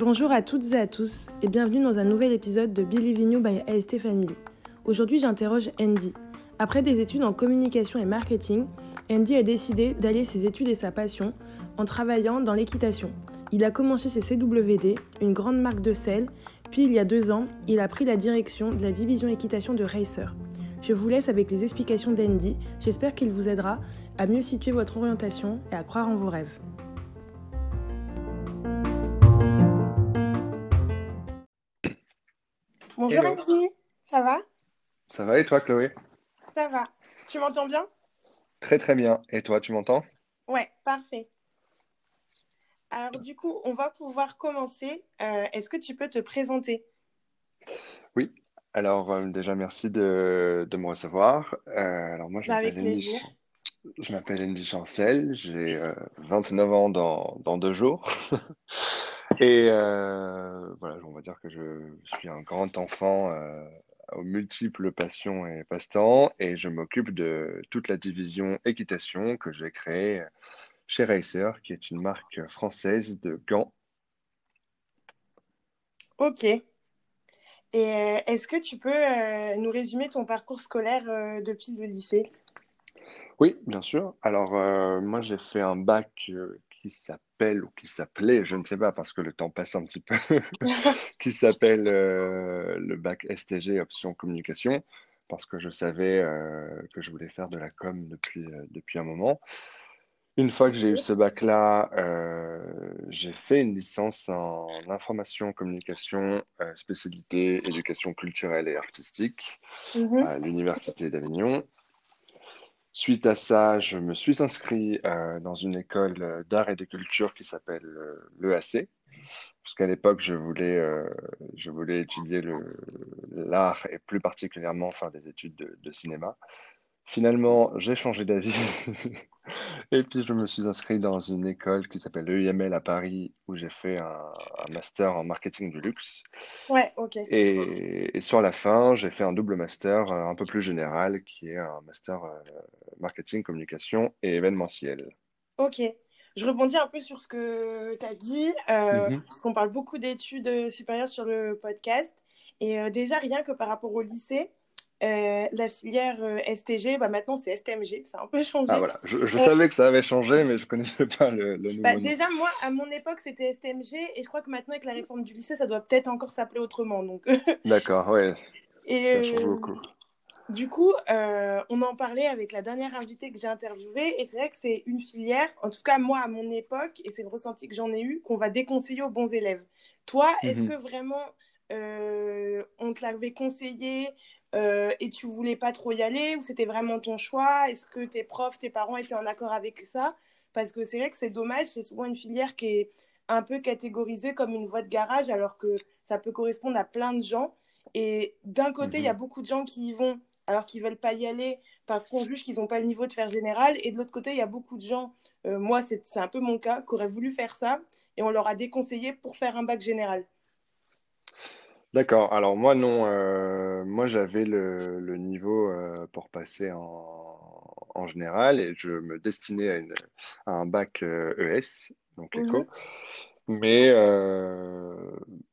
Bonjour à toutes et à tous et bienvenue dans un nouvel épisode de Believe You by AST Family. Aujourd'hui, j'interroge Andy. Après des études en communication et marketing, Andy a décidé d'allier ses études et sa passion en travaillant dans l'équitation. Il a commencé chez CWD, une grande marque de sel, puis il y a deux ans, il a pris la direction de la division équitation de Racer. Je vous laisse avec les explications d'Andy, j'espère qu'il vous aidera à mieux situer votre orientation et à croire en vos rêves. Bonjour Hello. Andy, ça va? Ça va et toi, Chloé? Ça va. Tu m'entends bien? Très très bien. Et toi, tu m'entends? Ouais, parfait. Alors du coup, on va pouvoir commencer. Euh, Est-ce que tu peux te présenter? Oui. Alors euh, déjà, merci de, de me recevoir. Euh, alors moi, je Bah, m'appelle Andy, je m'appelle Andy Chancel. J'ai euh, 29 ans dans, dans deux jours. Et euh, voilà, on va dire que je suis un grand enfant euh, aux multiples passions et passe-temps. Et je m'occupe de toute la division équitation que j'ai créée chez Racer, qui est une marque française de gants. Ok. Et euh, est-ce que tu peux euh, nous résumer ton parcours scolaire euh, depuis le lycée? Oui, bien sûr. Alors, moi, j'ai fait un bac qui s'appelle, ou qui s'appelait, je ne sais pas, parce que le temps passe un petit peu, qui s'appelle euh, le bac STG, option communication, parce que je savais euh, que je voulais faire de la com depuis, euh, depuis un moment. Une fois que j'ai eu ce bac-là, euh, j'ai fait une licence en information communication, euh, spécialité éducation culturelle et artistique Mhm. à l'Université d'Avignon. Suite à ça, je me suis inscrit euh, dans une école d'art et de culture qui s'appelle l'EAC, parce qu'à l'époque, je voulais, je voulais étudier l'art et plus particulièrement faire des études de, de cinéma. Finalement, j'ai changé d'avis et puis je me suis inscrit dans une école qui s'appelle l'EIML à Paris, où j'ai fait un, un master en marketing du luxe. Ouais, ok. Et, et sur la fin, j'ai fait un double master euh, un peu plus général, qui est un master euh, marketing, communication et événementiel. Ok. Je rebondis un peu sur ce que tu as dit, euh, Mhm. parce qu'on parle beaucoup d'études supérieures sur le podcast. Et euh, déjà, rien que par rapport au lycée, euh, la filière euh, STG, bah, maintenant c'est STMG, ça a un peu changé. Ah voilà, je, je Euh, savais que ça avait changé, mais je connaissais pas le, le nouveau bah, nom. déjà, moi, à mon époque, c'était STMG, et je crois que maintenant, avec la réforme du lycée, ça doit peut-être encore s'appeler autrement. Donc, D'accord, ouais, et ça change beaucoup. du coup, on en parlait avec la dernière invitée que j'ai interviewée, et c'est vrai que c'est une filière, en tout cas moi à mon époque, et c'est le ressenti que j'en ai eu, qu'on va déconseiller aux bons élèves. Toi, est-ce Mhm. que vraiment on te l'avait conseillé euh, et tu voulais pas trop y aller, ou c'était vraiment ton choix? Est-ce que tes profs, tes parents étaient en accord avec ça? Parce que c'est vrai que c'est dommage, c'est souvent une filière qui est un peu catégorisée comme une voie de garage, alors que ça peut correspondre à plein de gens. Et d'un côté, il y a Mhm. beaucoup de gens qui y vont alors qu'ils veulent pas y aller parce qu'on juge qu'ils n'ont pas le niveau de faire général. Et de l'autre côté, il y a beaucoup de gens, euh, moi c'est c'est un peu mon cas, qui auraient voulu faire ça et on leur a déconseillé pour faire un bac général. D'accord, alors moi non, euh, moi j'avais le, le niveau euh, pour passer en, en général et je me destinais à, une, à un bac euh, ES, donc éco. Mhm. Mais, euh,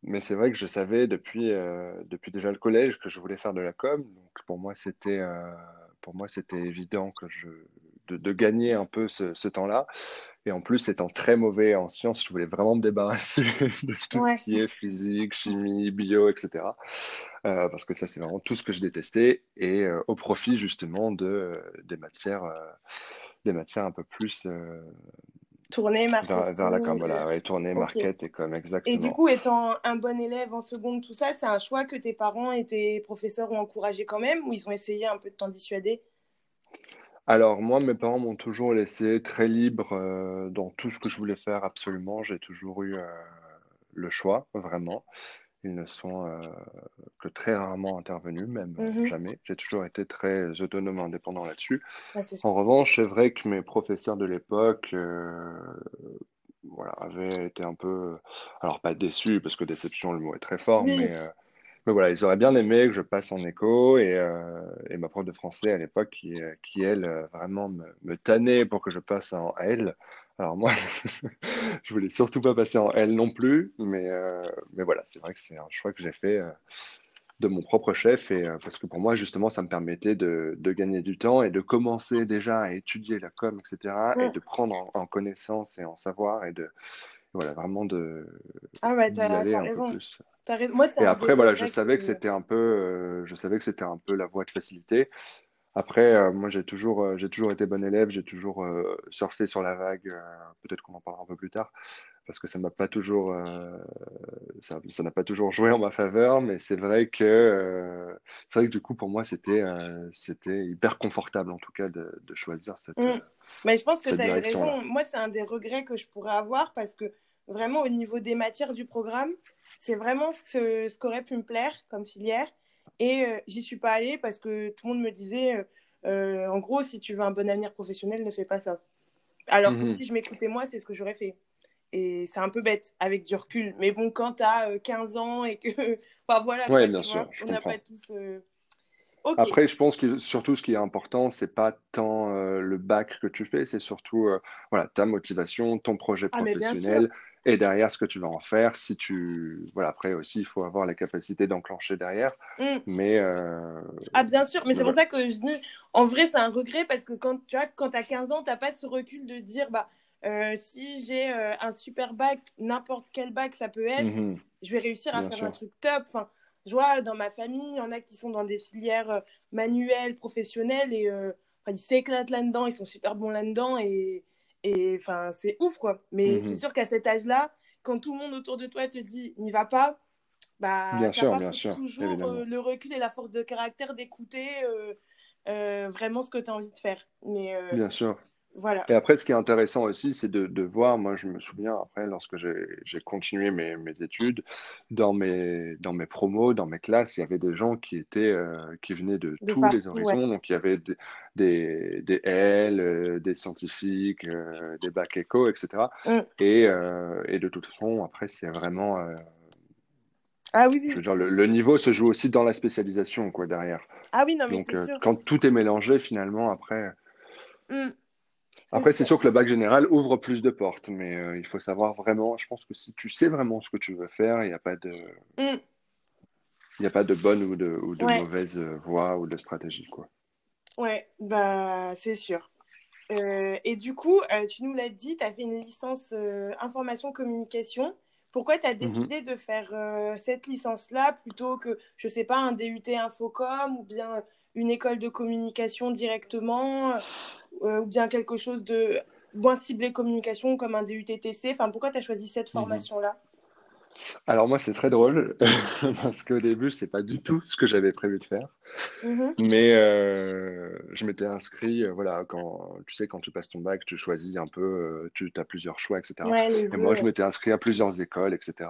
mais c'est vrai que je savais depuis, euh, depuis déjà le collège que je voulais faire de la com. Donc pour moi, c'était euh, pour moi, c'était évident que je, de, de gagner un peu ce, ce temps-là. Et en plus, étant très mauvais en sciences, je voulais vraiment me débarrasser de tout ce qui est physique, chimie, bio, etc. Euh, parce que ça, c'est vraiment tout ce que je détestais. Et euh, au profit justement de, euh, des matières, euh, des matières un peu plus euh, Tournée, vers, vers la com, voilà, ouais, tournée, Ok. market et com, Et du exactement. coup, étant un bon élève en seconde, tout ça, c'est un choix que tes parents et tes professeurs ont encouragé quand même ou ils ont essayé un peu de t'en dissuader? Alors moi, mes parents m'ont toujours laissé très libre euh, dans tout ce que je voulais faire absolument. J'ai toujours eu euh, le choix, vraiment. Ils ne sont euh, que très rarement intervenus, même euh, Mhm. jamais. J'ai toujours été très autonome, indépendant là-dessus. Ouais, c'est En revanche, c'est vrai que mes professeurs de l'époque, euh, voilà, avaient été un peu, alors pas déçus, parce que déception, le mot est très fort, Oui. mais, euh, mais voilà, ils auraient bien aimé que je passe en éco et, euh, et ma prof de français à l'époque qui, qui elle, euh, vraiment me, me tannait pour que je passe en L. Alors moi, je voulais surtout pas passer en L non plus, mais, euh, mais voilà, c'est vrai que c'est un choix que j'ai fait euh, de mon propre chef et euh, parce que pour moi, justement, ça me permettait de, de gagner du temps et de commencer déjà à étudier la com, etc. et Mm. de prendre en, en connaissance et en savoir et de, voilà, vraiment de, Ah ouais, t'as, raison. plus. Raison. Moi, Et après, voilà, je savais que que... c'était un peu, euh, je savais que c'était un peu la voie de facilité. Après, euh, moi, j'ai toujours, euh, j'ai toujours été bon élève, j'ai toujours surfé sur la vague. peut-être qu'on en parlera un peu plus tard, parce que ça m'a pas toujours, euh, ça, ça n'a pas toujours joué en ma faveur. Mais c'est vrai que, euh, c'est vrai que du coup, pour moi, c'était, euh, c'était hyper confortable, en tout cas, de, de choisir cette, Mm. Mais je pense que tu as raison. Moi, c'est un des regrets que je pourrais avoir parce que vraiment, au niveau des matières du programme, c'est vraiment ce, ce qu'aurait pu me plaire comme filière. Et j'y suis pas allée parce que tout le monde me disait, en gros, si tu veux un bon avenir professionnel, ne fais pas ça. Alors que Mhm. si je m'écoutais moi, c'est ce que j'aurais fait. Et c'est un peu bête avec du recul. Mais bon, quand tu as 15 ans et que. Enfin voilà, Ouais, bien sûr, vois, on n'a pas tous. euh. Après, je pense que surtout ce qui est important, c'est pas tant euh, le bac que tu fais, c'est surtout euh, voilà, ta motivation, ton projet Ah, professionnel et derrière ce que tu vas en faire. Si tu voilà, après aussi, il faut avoir la capacité d'enclencher derrière. Mm. Mais euh, Ah, bien sûr, mais c'est pour ça que je dis, en vrai, c'est un regret parce que quand tu vois, quand as 15 ans, t'as pas ce recul de dire, bah, euh, si j'ai euh, un super bac, n'importe quel bac ça peut être, Mhm, je vais réussir à bien faire un truc top. Enfin, je vois, dans ma famille, il y en a qui sont dans des filières euh, manuelles, professionnelles, et euh, ils s'éclatent là-dedans, ils sont super bons là-dedans, et, enfin, c'est ouf, quoi. Mais c'est Mhm. sûr qu'à cet âge-là, quand tout le monde autour de toi te dit, n'y va pas, bah, Bien sûr, bien toujours euh, le recul et la force de caractère d'écouter euh, euh, vraiment ce que tu as envie de faire. Mais Bien sûr. Voilà. Et après, ce qui est intéressant aussi, c'est de, de voir, moi je me souviens après, lorsque j'ai continué mes, mes études, dans mes, dans mes promos, dans mes classes, il y avait des gens qui étaient, euh, qui venaient de De tous les ouais. horizons. Donc il y avait des, des, des L, euh, des scientifiques, euh, des bacs éco, etc. Mm. Et, euh, et de toute façon, après, c'est vraiment, Ah oui, je oui. veux dire, le, le niveau se joue aussi dans la spécialisation, quoi, derrière. Ah oui, non, mais Donc sûr. quand tout est mélangé, finalement, après. Mm. Après, C'est sûr. que le bac général ouvre plus de portes, mais euh, il faut savoir vraiment, je pense que si tu sais vraiment ce que tu veux faire, il n'y a pas de, Mm. il n'y a pas de bonne ou de, ou de Ouais, mauvaise euh, voie ou de stratégie, quoi. ouais, bah, c'est sûr. Euh, et du coup, euh, tu nous l'as dit, tu as fait une licence information-communication. Pourquoi tu as Mhm. décidé de faire euh, cette licence-là plutôt que, je sais pas, un DUT Infocom ou bien une école de communication directement? Ou bien quelque chose de moins ciblé communication comme un DUT TC? Enfin, pourquoi tu as choisi cette Mhm. formation-là? Alors moi, c'est très drôle parce qu'au début, c'est pas du tout ce que j'avais prévu de faire. Mhm. Mais euh, je m'étais inscrit, euh, voilà, quand tu sais, quand tu passes ton bac, tu choisis un peu, euh, tu as plusieurs choix, etc. Ouais, Et moi, je m'étais inscrit à plusieurs écoles, etc.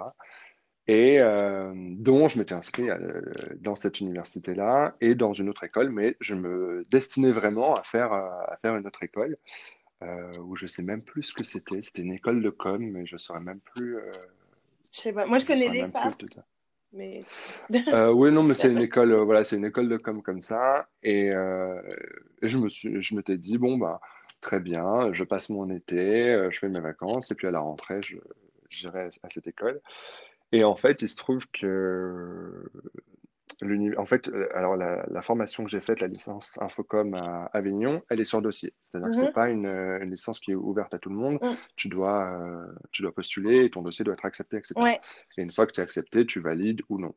Et euh, dont je m'étais inscrit euh, dans cette université-là et dans une autre école, mais je me destinais vraiment à faire, euh, à faire une autre école euh, où je sais même plus ce que c'était. C'était une école de com, mais je saurais même plus, euh, Je sais pas. Moi, je je connais les dire. mais. Oui, non, mais c'est une école, voilà, c'est une école de com comme ça. Et, et je me suis, je m'étais dit, bon, bah, très bien, je passe mon été, je fais mes vacances, et puis à la rentrée, je, j'irai à cette école. Et en fait, il se trouve que en fait, euh, alors la, la formation que j'ai faite, la licence Infocom à Avignon, elle est sur dossier. C'est-à-dire que c'est Mhm. pas une, euh, une licence qui est ouverte à tout le monde. Mm. Tu dois, euh, tu dois postuler et ton dossier doit être accepté, etc. Ouais. Et une fois que tu es accepté, tu valides ou non.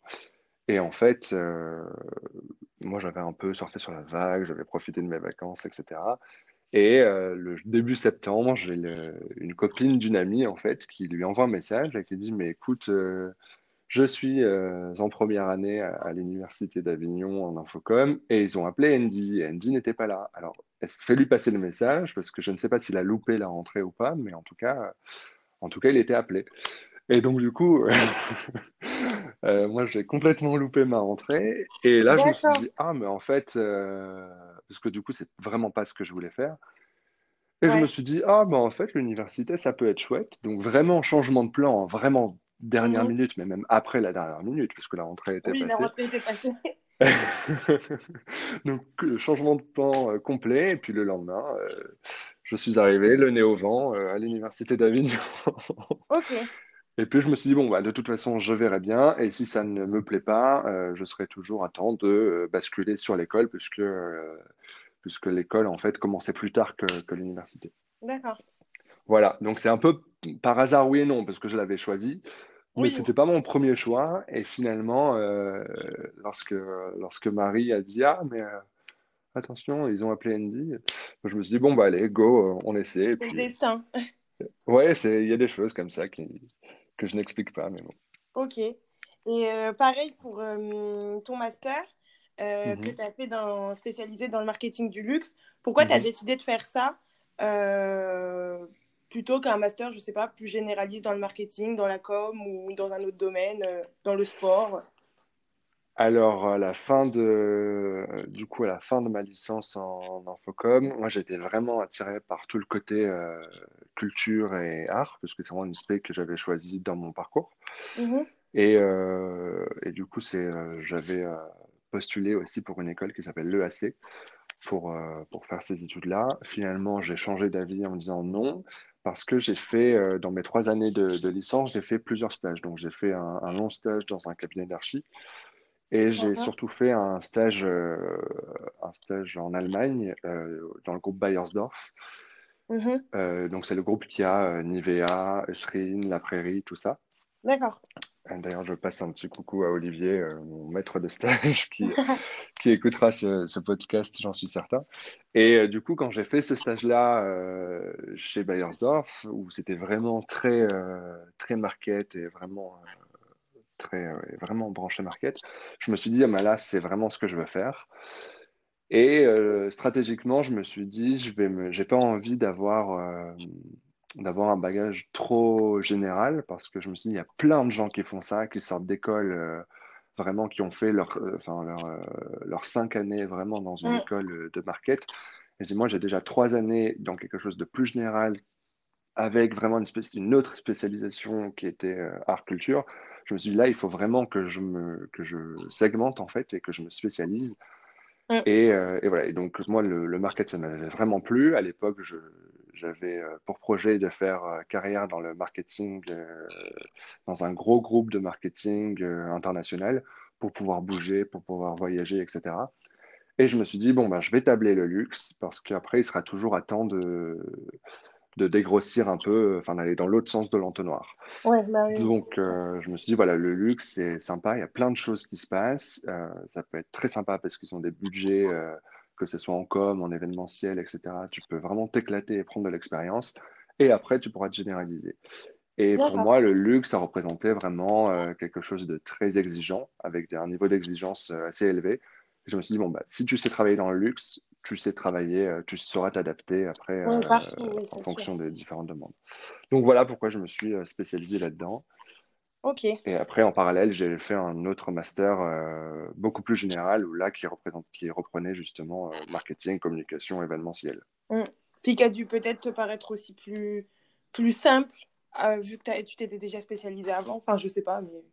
Et en fait, euh, moi, j'avais un peu surfé sur la vague, j'avais profité de mes vacances, etc. Et euh, le début septembre, j'ai une copine d'une amie, en fait, qui lui envoie un message et qui dit, mais écoute, euh, je suis euh, en première année à, l'université d'Avignon en infocom et ils ont appelé Andy Andy n'était pas là. Alors, elle fait lui passer le message parce que je ne sais pas s'il a loupé la rentrée ou pas, mais en tout cas, en tout cas, il était appelé. Et donc, du coup, euh, moi, j'ai complètement loupé ma rentrée. Et là, je me suis dit, ah, mais en fait, euh, parce que du coup, c'est vraiment pas ce que je voulais faire. Et je me suis dit, ah, ben en fait, l'université, ça peut être chouette. Donc, vraiment, changement de plan, hein, vraiment dernière Mhm. minute, mais même après la dernière minute, puisque la rentrée était Oui, la passée. rentrée était passée. Donc, euh, changement de plan euh, complet. Et puis le lendemain, euh, je suis arrivé, le nez au vent, euh, à l'université d'Avignon. Ok, Et puis je me suis dit, bon, bah, de toute façon, je verrai bien. Et si ça ne me plaît pas, euh, je serai toujours à temps de euh, basculer sur l'école, puisque, euh, puisque l'école, en fait, commençait plus tard que, que l'université. d'accord. Voilà, donc c'est un peu par hasard, oui et non, parce que je l'avais choisi. Mais Oui. c'était pas mon premier choix. Et finalement, lorsque, lorsque Marie a dit, ah, mais attention, ils ont appelé Andy, je me suis dit, bon, bah allez, go, on essaie. C'est le destin. ouais, c'est, il y a des choses comme ça qui, que je n'explique pas, mais bon. Ok. Et euh, pareil pour euh, ton master euh, Mhm. que tu as fait dans, spécialisé dans le marketing du luxe. Pourquoi tu as Mhm. décidé de faire ça plutôt qu'un master, je sais pas, plus généraliste dans le marketing, dans la com ou dans un autre domaine, dans le sport? Alors, à la fin de, du coup, à la fin de ma licence en, infocom, moi, j'étais vraiment attiré par tout le côté euh, culture et art, parce que c'est vraiment une spé que j'avais choisi dans mon parcours. Mhm. Et, euh, et du coup, c'est, euh, j'avais postulé aussi pour une école qui s'appelle l'EAC pour, pour faire ces études-là. Finalement, j'ai changé d'avis en me disant non, parce que j'ai fait, dans mes trois années de, de licence, j'ai fait plusieurs stages. Donc, j'ai fait un, un long stage dans un cabinet d'archi. Et j'ai surtout fait un stage, euh, un stage en Allemagne, euh, dans le groupe Bayersdorf. Mhm. Euh, donc, c'est le groupe qui a Nivea, Eucerin, La Prairie, tout ça. D'accord. D'ailleurs, je passe un petit coucou à Olivier, mon maître de stage, qui, qui écoutera ce, ce podcast, j'en suis certain. Et du coup, quand j'ai fait ce stage-là chez Bayersdorf, où c'était vraiment très, très market et vraiment, très, euh, vraiment branché market, je me suis dit, ah, bah là, c'est vraiment ce que je veux faire. Et euh, stratégiquement, je me suis dit, je vais me, j'ai pas envie d'avoir euh, d'avoir un bagage trop général parce que je me suis dit, il y a plein de gens qui font ça, qui sortent d'école euh, vraiment, qui ont fait leur, enfin, leur, leurs cinq années vraiment dans une école de market. Et je dis, moi, j'ai déjà trois années dans quelque chose de plus général avec vraiment une, autre spécialisation qui était euh, art culture. Je me suis dit, là, il faut vraiment que je me, que je segmente en fait et que je me spécialise. Mm. Et, euh, et voilà. Et donc, moi, le, le market, ça m'avait vraiment plu. À l'époque, j'avais euh, pour projet de faire euh, carrière dans le marketing, euh, dans un gros groupe de marketing international pour pouvoir bouger, pour pouvoir voyager, etc. Et je me suis dit, bon, ben, je vais tabler le luxe parce qu'après, il sera toujours à temps de, de dégrossir un peu, enfin, d'aller dans l'autre sens de l'entonnoir. Ouais, bah oui. Donc, euh, je me suis dit, voilà, le luxe, c'est sympa, il y a plein de choses qui se passent. Euh, ça peut être très sympa parce qu'ils ont des budgets, euh, que ce soit en com, en événementiel, etc. Tu peux vraiment t'éclater et prendre de l'expérience. Et après, tu pourras te généraliser. Et pour moi, le luxe, ça représentait vraiment quelque chose de très exigeant, avec un niveau d'exigence assez élevé. Et je me suis dit, bon, bah, si tu sais travailler dans le luxe, tu sais travailler, euh, tu sauras t'adapter après Ouais, euh, partout, oui, en sûr. fonction des différentes demandes. Donc voilà pourquoi je me suis euh, spécialisé là-dedans. Ok. Et après, en parallèle, j'ai fait un autre master euh, beaucoup plus général, où là, qui représente, qui reprenait justement euh, marketing, communication, événementiel. Mm. Puis qui a dû peut-être te paraître aussi plus, plus simple, euh, vu que tu t'étais déjà spécialisé avant. Enfin, je sais pas, mais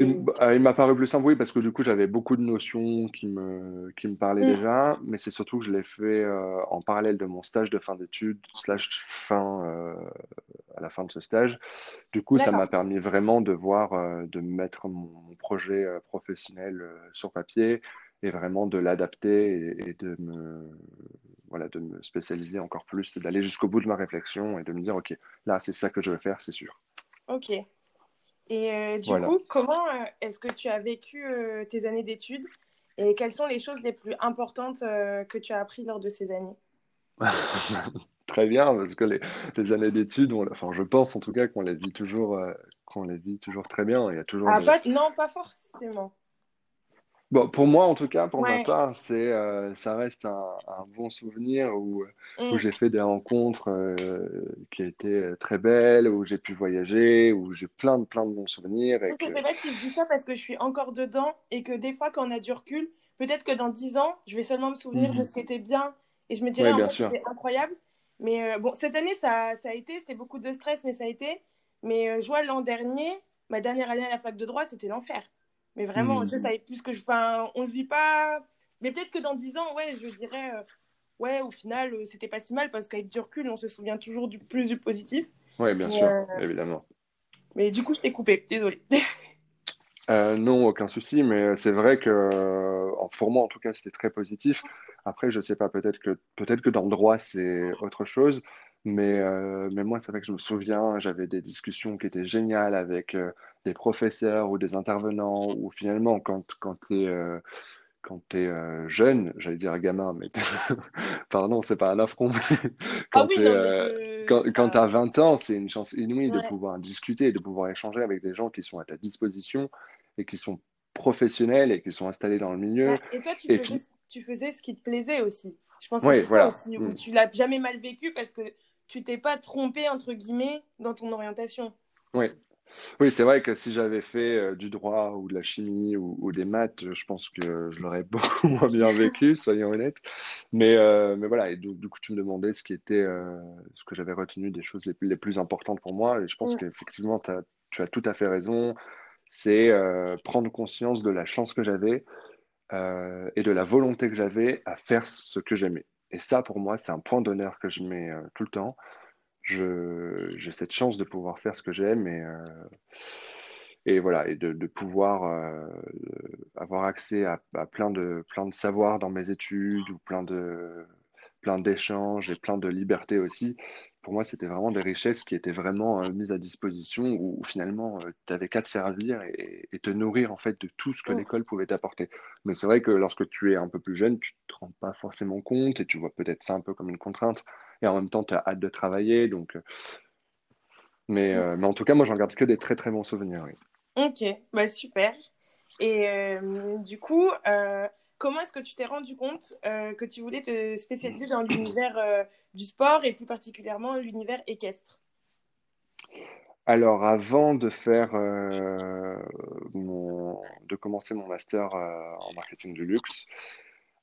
bah, il m'a paru plus simple, oui, parce que du coup, j'avais beaucoup de notions qui me, qui me parlaient Mm. déjà, mais c'est surtout que je l'ai fait euh, en parallèle de mon stage de fin d'études, slash fin, euh, à la fin de ce stage. Du coup, ça m'a permis vraiment de voir, euh, de mettre mon, projet professionnel sur papier et vraiment de l'adapter et, et de me, voilà, de me spécialiser encore plus, d'aller jusqu'au bout de ma réflexion et de me dire, OK, là, c'est ça que je veux faire, c'est sûr. Ok. Et euh, du Voilà. coup, comment euh, est-ce que tu as vécu euh, tes années d'études et quelles sont les choses les plus importantes que tu as apprises lors de ces années? Très bien, parce que les, les années d'études, on- enfin, je pense en tout cas qu'on les vit toujours, qu'on les vit toujours très bien. Il y a toujours Ah, des... pas... Non, pas forcément. Bon, pour moi, en tout cas, pour ma part, c'est, euh, ça reste un, un bon souvenir où, où Mm. j'ai fait des rencontres euh, qui étaient très belles, où j'ai pu voyager, où j'ai plein de, plein de bons souvenirs. Et que... sais pas si je dis ça parce que je suis encore dedans et que des fois, quand on a du recul, peut-être que dans 10 ans, je vais seulement me souvenir de Mhm. ce qui était bien et je me dirais Ouais, en bien fait sûr. c'était incroyable. Mais euh, bon, cette année, ça, ça a été, c'était beaucoup de stress, mais ça a été. Mais euh, je vois l'an dernier, ma dernière année à la fac de droit, c'était l'enfer. Mais vraiment, Hmm. je savais plus que je. Enfin, on ne vit pas. Mais peut-être que dans 10 ans, ouais, je dirais, euh, ouais, au final, euh, c'était pas si mal parce qu'avec du recul, on se souvient toujours du plus du positif. Oui, bien Mais, sûr, euh, évidemment. Mais du coup, je t'ai coupé, désolée. Euh, non, aucun souci, mais c'est vrai que en- pour moi, en tout cas, c'était très positif. Après, je sais pas, peut-être que peut-être que dans le droit, c'est autre chose, mais, euh, mais moi, c'est vrai que je me souviens, j'avais des discussions qui étaient géniales avec euh, des professeurs ou des intervenants, ou finalement, quand, quand tu es, quand t'es euh, jeune, j'allais dire gamin, mais pardon, c'est pas un affront, mais Ah quand oui, euh, mais je. quand, quand tu as 20 ans, c'est une chance inouïe de pouvoir discuter, de pouvoir échanger avec des gens qui sont à ta disposition et qui sont professionnels et qui sont installés dans le Bah, milieu. et toi, tu Et faisais, tu ce qui te plaisait aussi. Je pense que c'est ça voilà. aussi, où Mm. tu l'as jamais mal vécu parce que tu t'es pas trompé, entre guillemets, dans ton orientation. Oui. Oui, c'est vrai que si j'avais fait euh, du droit ou de la chimie ou, ou des maths, je pense que je l'aurais beaucoup moins bien vécu, soyons honnêtes. Mais, euh, mais voilà, et donc, du coup, tu me demandais ce qui était, euh, ce que j'avais retenu des choses les plus, les plus importantes pour moi. Et je pense Mm. qu'effectivement, tu as tout à fait raison. C'est euh, prendre conscience de la chance que j'avais euh, et de la volonté que j'avais à faire ce que j'aimais. Et ça, pour moi, c'est un point d'honneur que je mets euh, tout le temps. J'ai cette chance de pouvoir faire ce que j'aime et, euh, et voilà, et de, de pouvoir euh, avoir accès à, à plein de, plein de savoirs dans mes études ou plein de, plein d'échanges et plein de liberté aussi. Pour moi, c'était vraiment des richesses qui étaient vraiment euh, mises à disposition où, où finalement, tu n'avais qu'à te servir et, et te nourrir en fait de tout ce que Mm. l'école pouvait t'apporter. Mais c'est vrai que lorsque tu es un peu plus jeune, tu te rends pas forcément compte et tu vois peut-être ça un peu comme une contrainte. Et en même temps, tu as hâte de travailler. Donc, euh, mais, euh, mais en tout cas, moi, j'en garde que des très très bons souvenirs. Oui. Ok, bah super. Et euh, du coup, euh, comment est-ce que tu t'es rendu compte euh, que tu voulais te spécialiser dans l'univers euh, du sport et plus particulièrement l'univers équestre? Alors, avant de faire euh, mon, de commencer mon master en marketing du luxe,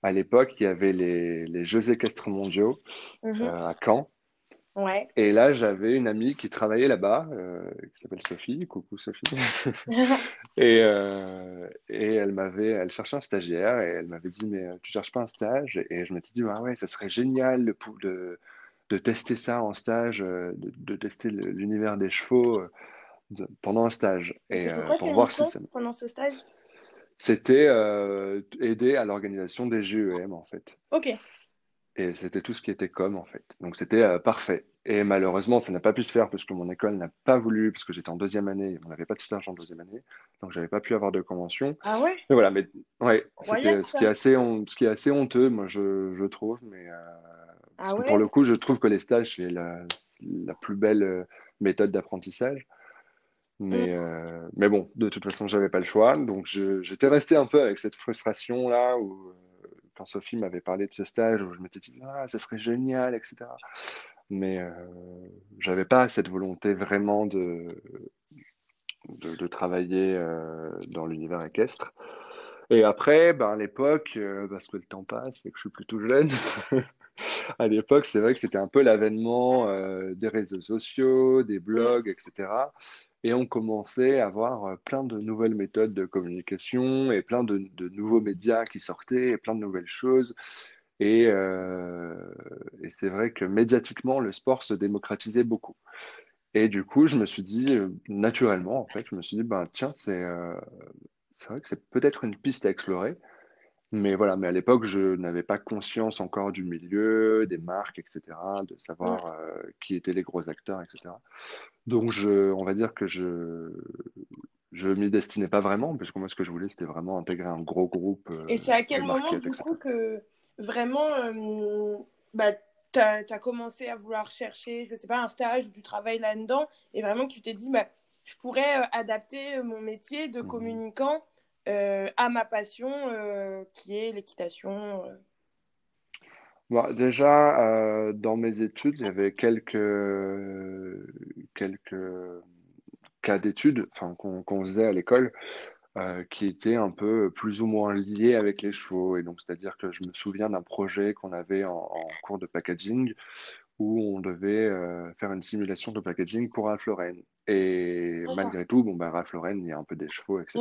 à l'époque, il y avait les, les Jeux équestres mondiaux Mhm. à Caen. Ouais. Et là, j'avais une amie qui travaillait là-bas, euh, qui s'appelle Sophie. Coucou Sophie. Et, euh, et elle m'avait, elle cherchait un stagiaire et elle m'avait dit, mais euh, tu cherches pas un stage? Et je m'étais dit, ah ouais, ça serait génial de, pou- de, de tester ça en stage, de, de tester l'univers des chevaux pendant un stage Et euh, pour voir si ça. pendant ce stage? C'était aider à l'organisation des GEM en fait. Ok. Et c'était tout ce qui était com en fait. Donc c'était euh, parfait. Et malheureusement, ça n'a pas pu se faire parce que mon école n'a pas voulu, parce que j'étais en deuxième année, on n'avait pas de stage en deuxième année, donc j'avais pas pu avoir de convention. Ah ouais? Mais voilà, mais ouais, c'était ce qui est assez, ce qui est assez honteux, moi je, je trouve, mais euh, parce Ah que pour le coup, je trouve que les stages c'est la, la plus belle euh, méthode d'apprentissage. Mais, Mm. euh, mais bon, de toute façon, j'avais pas le choix. Donc, j'étais resté un peu avec cette frustration-là, où Sophie m'avait parlé de ce stage, où je m'étais dit, ah, ça serait génial, etc. Mais euh, j'avais pas cette volonté vraiment de, de, travailler euh, dans l'univers équestre. Et après, ben, à l'époque, euh, parce que le temps passe et que je suis plutôt jeune, à l'époque, c'est vrai que c'était un peu l'avènement euh, des réseaux sociaux, des blogs, etc. Et on commençait à avoir euh, plein de nouvelles méthodes de communication et plein de, nouveaux médias qui sortaient et plein de nouvelles choses. Et, euh, et c'est vrai que médiatiquement, le sport se démocratisait beaucoup. Et du coup, je me suis dit, euh, naturellement, en fait, je me suis dit, ben, tiens, c'est euh, vrai que c'est peut-être une piste à explorer. Mais voilà, mais à l'époque, je n'avais pas conscience encore du milieu, des marques, etc., de savoir euh, qui étaient les gros acteurs, etc. Donc, je, on va dire que je je m'y destinais pas vraiment, parce que moi, ce que je voulais, c'était vraiment intégrer un gros groupe Et euh, c'est à quel moment, du coup, que vraiment, euh, bah, tu as, commencé à vouloir chercher, je sais pas, un stage ou du travail là-dedans, et vraiment que tu t'es dit, bah, je pourrais adapter mon métier de Mhm. communicant à ma passion, euh, qui est l'équitation. euh. Bon, déjà, euh, dans mes études, il y avait quelques, quelques cas d'études qu'on faisait à l'école euh, qui étaient un peu plus ou moins liés avec les chevaux. Et donc, c'est-à-dire que je me souviens d'un projet qu'on avait en, en cours de packaging où on devait euh, faire une simulation de packaging pour Ralph Lauren. Et malgré tout, bon, bah, Ralph Lauren, il y a un peu des chevaux, etc.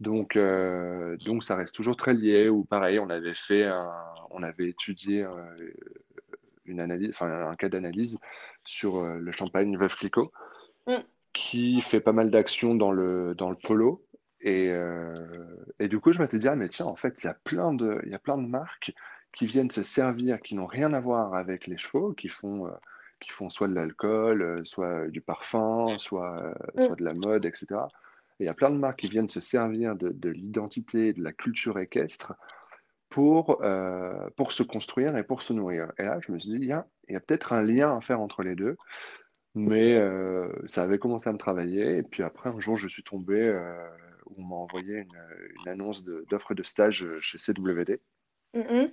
Mm. Donc, euh, donc ça reste toujours très lié. Ou pareil, on avait fait, on avait étudié euh, une analyse, enfin un cas d'analyse sur le champagne Veuve Clicquot, mm. qui fait pas mal d'actions dans le dans le polo. Et, et du coup, je m'étais dit, ah, mais tiens, en fait, il y a plein de, il y a plein de marques qui viennent se servir, qui n'ont rien à voir avec les chevaux, qui font, euh, qui font soit de l'alcool, euh, soit du parfum, soit, euh, soit de la mode, etc. Il y a plein de marques qui viennent se servir de, de l'identité, de la culture équestre pour, pour se construire et pour se nourrir. Et là, je me suis dit, il y a, peut-être un lien à faire entre les deux. Mais ça avait commencé à me travailler. Et puis après, un jour, je suis tombé où on m'a envoyé une, une annonce d'offre de, stage chez CWD. Mm-hmm.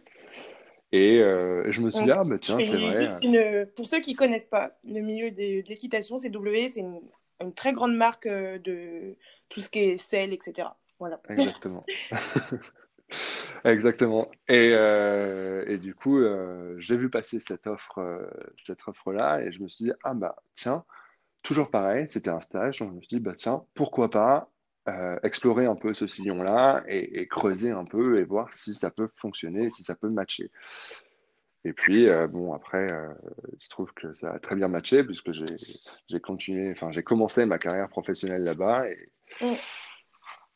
Et euh, je me suis dit, ah, bah, tiens, c'est vrai. Pour ceux qui ne connaissent pas le milieu de, l'équitation, CW, c'est une, une, très grande marque euh, de tout ce qui est sel, etc. Voilà. Exactement. Exactement. Et, euh, et, du coup, j'ai vu passer cette offre, cette offre-là, et je me suis dit, ah bah tiens, toujours pareil, c'était un stage, donc je me suis dit, bah tiens, pourquoi pas euh, explorer un peu ce sillon-là et, creuser un peu et voir si ça peut fonctionner, si ça peut matcher. Et puis, euh, bon, après, euh, il se trouve que ça a très bien matché puisque j'ai continué, enfin, j'ai commencé ma carrière professionnelle là-bas. Et, mm.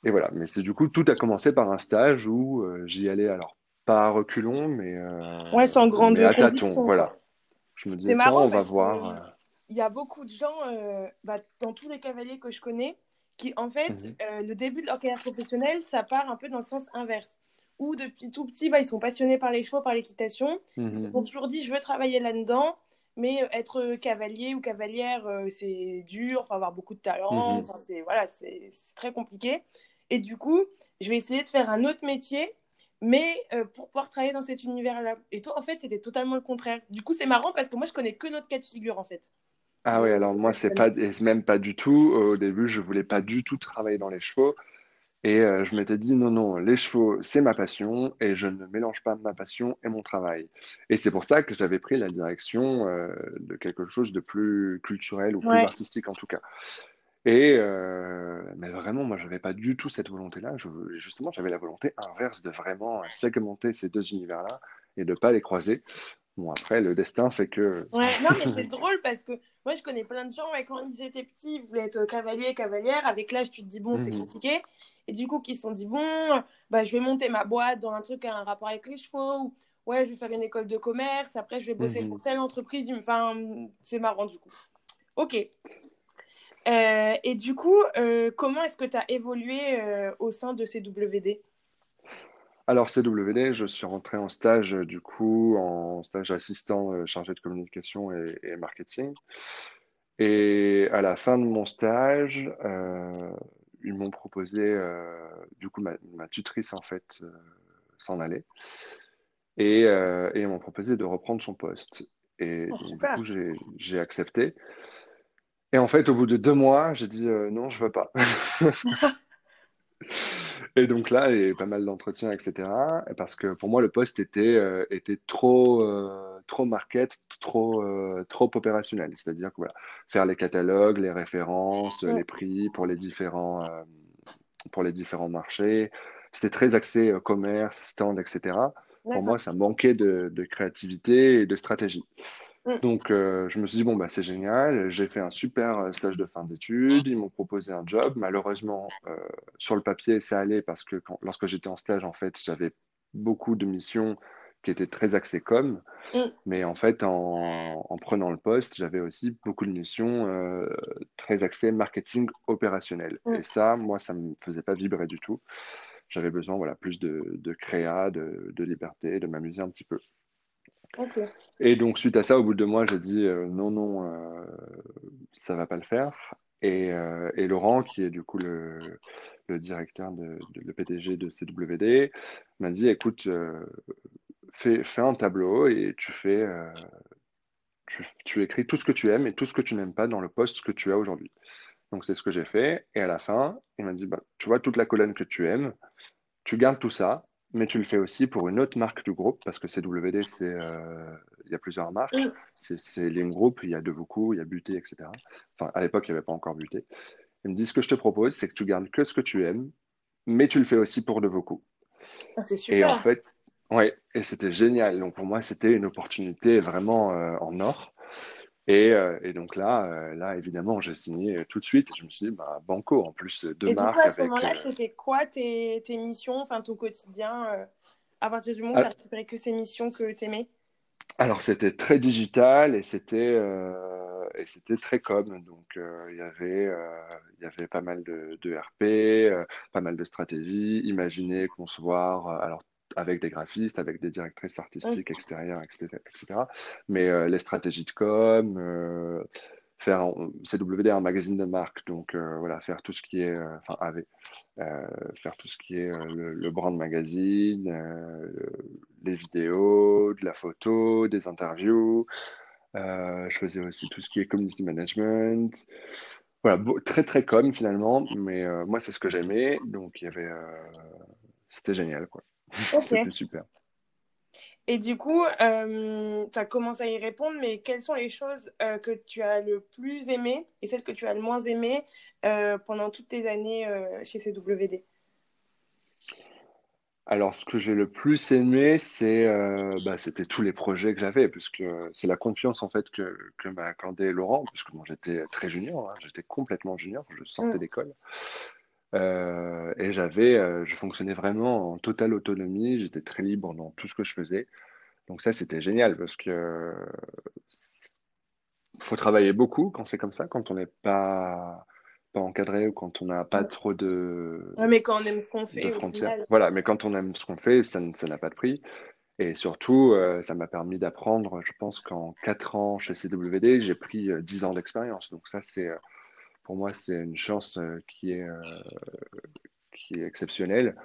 et, voilà. Mais c'est du coup, tout a commencé par un stage où j'y allais, alors, pas à reculons, mais, ouais, sans grande mais à tâtons. Voilà. Je me disais, tiens, on va voir. Il y a beaucoup de gens, bah, dans tous les cavaliers que je connais, qui, en fait, mhm. euh, le début de leur carrière professionnelle, ça part un peu dans le sens inverse. Où depuis tout petit, bah, ils sont passionnés par les chevaux, par l'équitation. Mhm. Ils ont toujours dit, je veux travailler là-dedans. Mais euh, être cavalier ou cavalière, euh, c'est dur, il faut avoir beaucoup de talent, mhm. c'est voilà, c'est très compliqué. Et du coup, je vais essayer de faire un autre métier, mais pour pouvoir travailler dans cet univers-là. Et toi, en fait, c'était totalement le contraire. Du coup, c'est marrant parce que moi, je connais que notre cas de figure, en fait. Ah oui, alors moi, c'est pas, même pas du tout. Au début, je voulais pas du tout travailler dans les chevaux. Et euh, je m'étais dit, non, non, les chevaux, c'est ma passion et je ne mélange pas ma passion et mon travail. Et c'est pour ça que j'avais pris la direction euh, de quelque chose de plus culturel ou plus artistique en tout cas. Et euh, mais vraiment, moi, j'avais pas du tout cette volonté-là. justement, j'avais la volonté inverse de vraiment segmenter ces deux univers-là et de pas les croiser. Bon, après, le destin fait que. Ouais, non, mais c'est drôle parce que moi, je connais plein de gens, et quand ils étaient petits, ils voulaient être cavalier, cavalière. Avec l'âge, tu te dis, bon, c'est mhm. compliqué. Et du coup, qui se sont dit, bon, bah, je vais monter ma boîte dans un truc à un rapport avec les chevaux. Ou, ouais, je vais faire une école de commerce. Après, je vais bosser pour mhm. telle entreprise. Enfin, c'est marrant, du coup. Ok. Euh, et du coup, euh, comment est-ce que tu as évolué euh, au sein de CWD alors, CWD, je suis rentré en stage, euh, du coup, en stage assistant euh, chargé de communication et, marketing. Et à la fin de mon stage, euh, ils m'ont proposé, du coup, ma, tutrice, en fait, s'en allait. Et, ils m'ont proposé de reprendre son poste. Et oh, du coup, j'ai accepté. Et en fait, au bout de deux mois, j'ai dit non, je veux pas. Et donc là, il y a eu pas mal d'entretiens, etc. Parce que pour moi, le poste était, euh, était trop, euh, trop market, trop, euh, trop opérationnel. C'est-à-dire que voilà, faire les catalogues, les références, les prix pour les différents, pour les différents marchés. C'était très axé commerce, stand, etc. Pour moi, ça manquait de, de créativité et de stratégie. Mm. Donc, euh, je me suis dit, bon, bah, c'est génial. J'ai fait un super euh, stage de fin d'études. Ils m'ont proposé un job. Malheureusement, euh, sur le papier, ça allait parce que lorsque j'étais en stage, en fait, j'avais beaucoup de missions qui étaient très axées com. Mm. Mais en fait, en, prenant le poste, j'avais aussi beaucoup de missions très axées marketing opérationnel. Mm. Et ça, moi, ça ne me faisait pas vibrer du tout. J'avais besoin, voilà, plus de, de créa, de, de liberté, de m'amuser un petit peu. Et donc, suite à ça, au bout de deux mois, j'ai dit euh, non, non, euh, ça va pas le faire. Et, euh, Laurent, qui est du coup le, directeur, de, le PDG de CWD, m'a dit écoute, fais, fais, un tableau et tu fais. Tu, tu, écris tout ce que tu aimes et tout ce que tu n'aimes pas dans le poste que tu as aujourd'hui. Donc, c'est ce que j'ai fait. Et à la fin, il m'a dit bah, tu vois toute la colonne que tu aimes, tu gardes tout ça mais tu le fais aussi pour une autre marque du groupe, parce que CWD, c'est, euh, il y a plusieurs marques. C'est, Lean Group, il y a De beaucoup, il y a Buté, etc. Enfin, à l'époque, il n'y avait pas encore Buté. Il me dit, ce que je te propose, c'est que tu gardes que ce que tu aimes, mais tu le fais aussi pour De beaucoup. Ah, c'est Et en super. fait, ouais, et c'était génial. Donc pour moi, c'était une opportunité vraiment euh, en or. Et, euh, et donc là, euh, là, évidemment, j'ai signé tout de suite. Et je me suis dit, bah, banco, en plus, deux Et marques à ce moment-là, euh, c'était quoi tes, tes missions, enfin ton quotidien, euh, à partir du moment où tu ah, as récupéré que ces missions que tu aimais? Alors, c'était très digital et c'était euh, et c'était très com. Donc, euh, il y avait, euh, il y avait pas mal de, de RP, euh, pas mal de stratégies, imaginer, concevoir, euh, alors avec des graphistes, avec des directrices artistiques extérieures, etc. etc. Mais euh, les stratégies de com, euh, faire CWD un magazine de marque, donc euh, voilà, faire tout ce qui est, euh, enfin faire tout ce qui est le, le brand magazine, les vidéos, de la photo, des interviews. Je faisais aussi tout ce qui est community management. Voilà, beau- très très com finalement, mais moi c'est ce que j'aimais, donc il y avait, c'était génial quoi. Ok. C'était super. Et du coup, euh, tu as commencé à y répondre, mais quelles sont les choses euh, que tu as le plus aimées et celles que tu as le moins aimées euh, pendant toutes tes années euh, chez CWD? Alors, ce que j'ai le plus aimé, c'est, bah, c'était tous les projets que j'avais, puisque c'est la confiance en fait que, que m'a accordé Laurent, puisque moi j'étais très junior, hein, j'étais complètement junior, je sortais Mm. d'école, Euh, et j'avais, euh, je fonctionnais vraiment en totale autonomie, j'étais très libre dans tout ce que je faisais. Donc ça, c'était génial, parce que euh, faut travailler beaucoup quand c'est comme ça, quand on n'est pas pas encadré ou quand on n'a pas trop de Ouais, mais quand on aime ce qu'on de fait, au frontières. final. Voilà, mais quand on aime ce qu'on fait, ça ça n'a pas de prix. Et surtout, euh, ça m'a permis d'apprendre, je pense qu'en 4 ans chez CWD, j'ai pris euh, 10 ans d'expérience. Donc ça, c'est, pour moi, c'est une chance euh, qui est, euh, qui est exceptionnelle.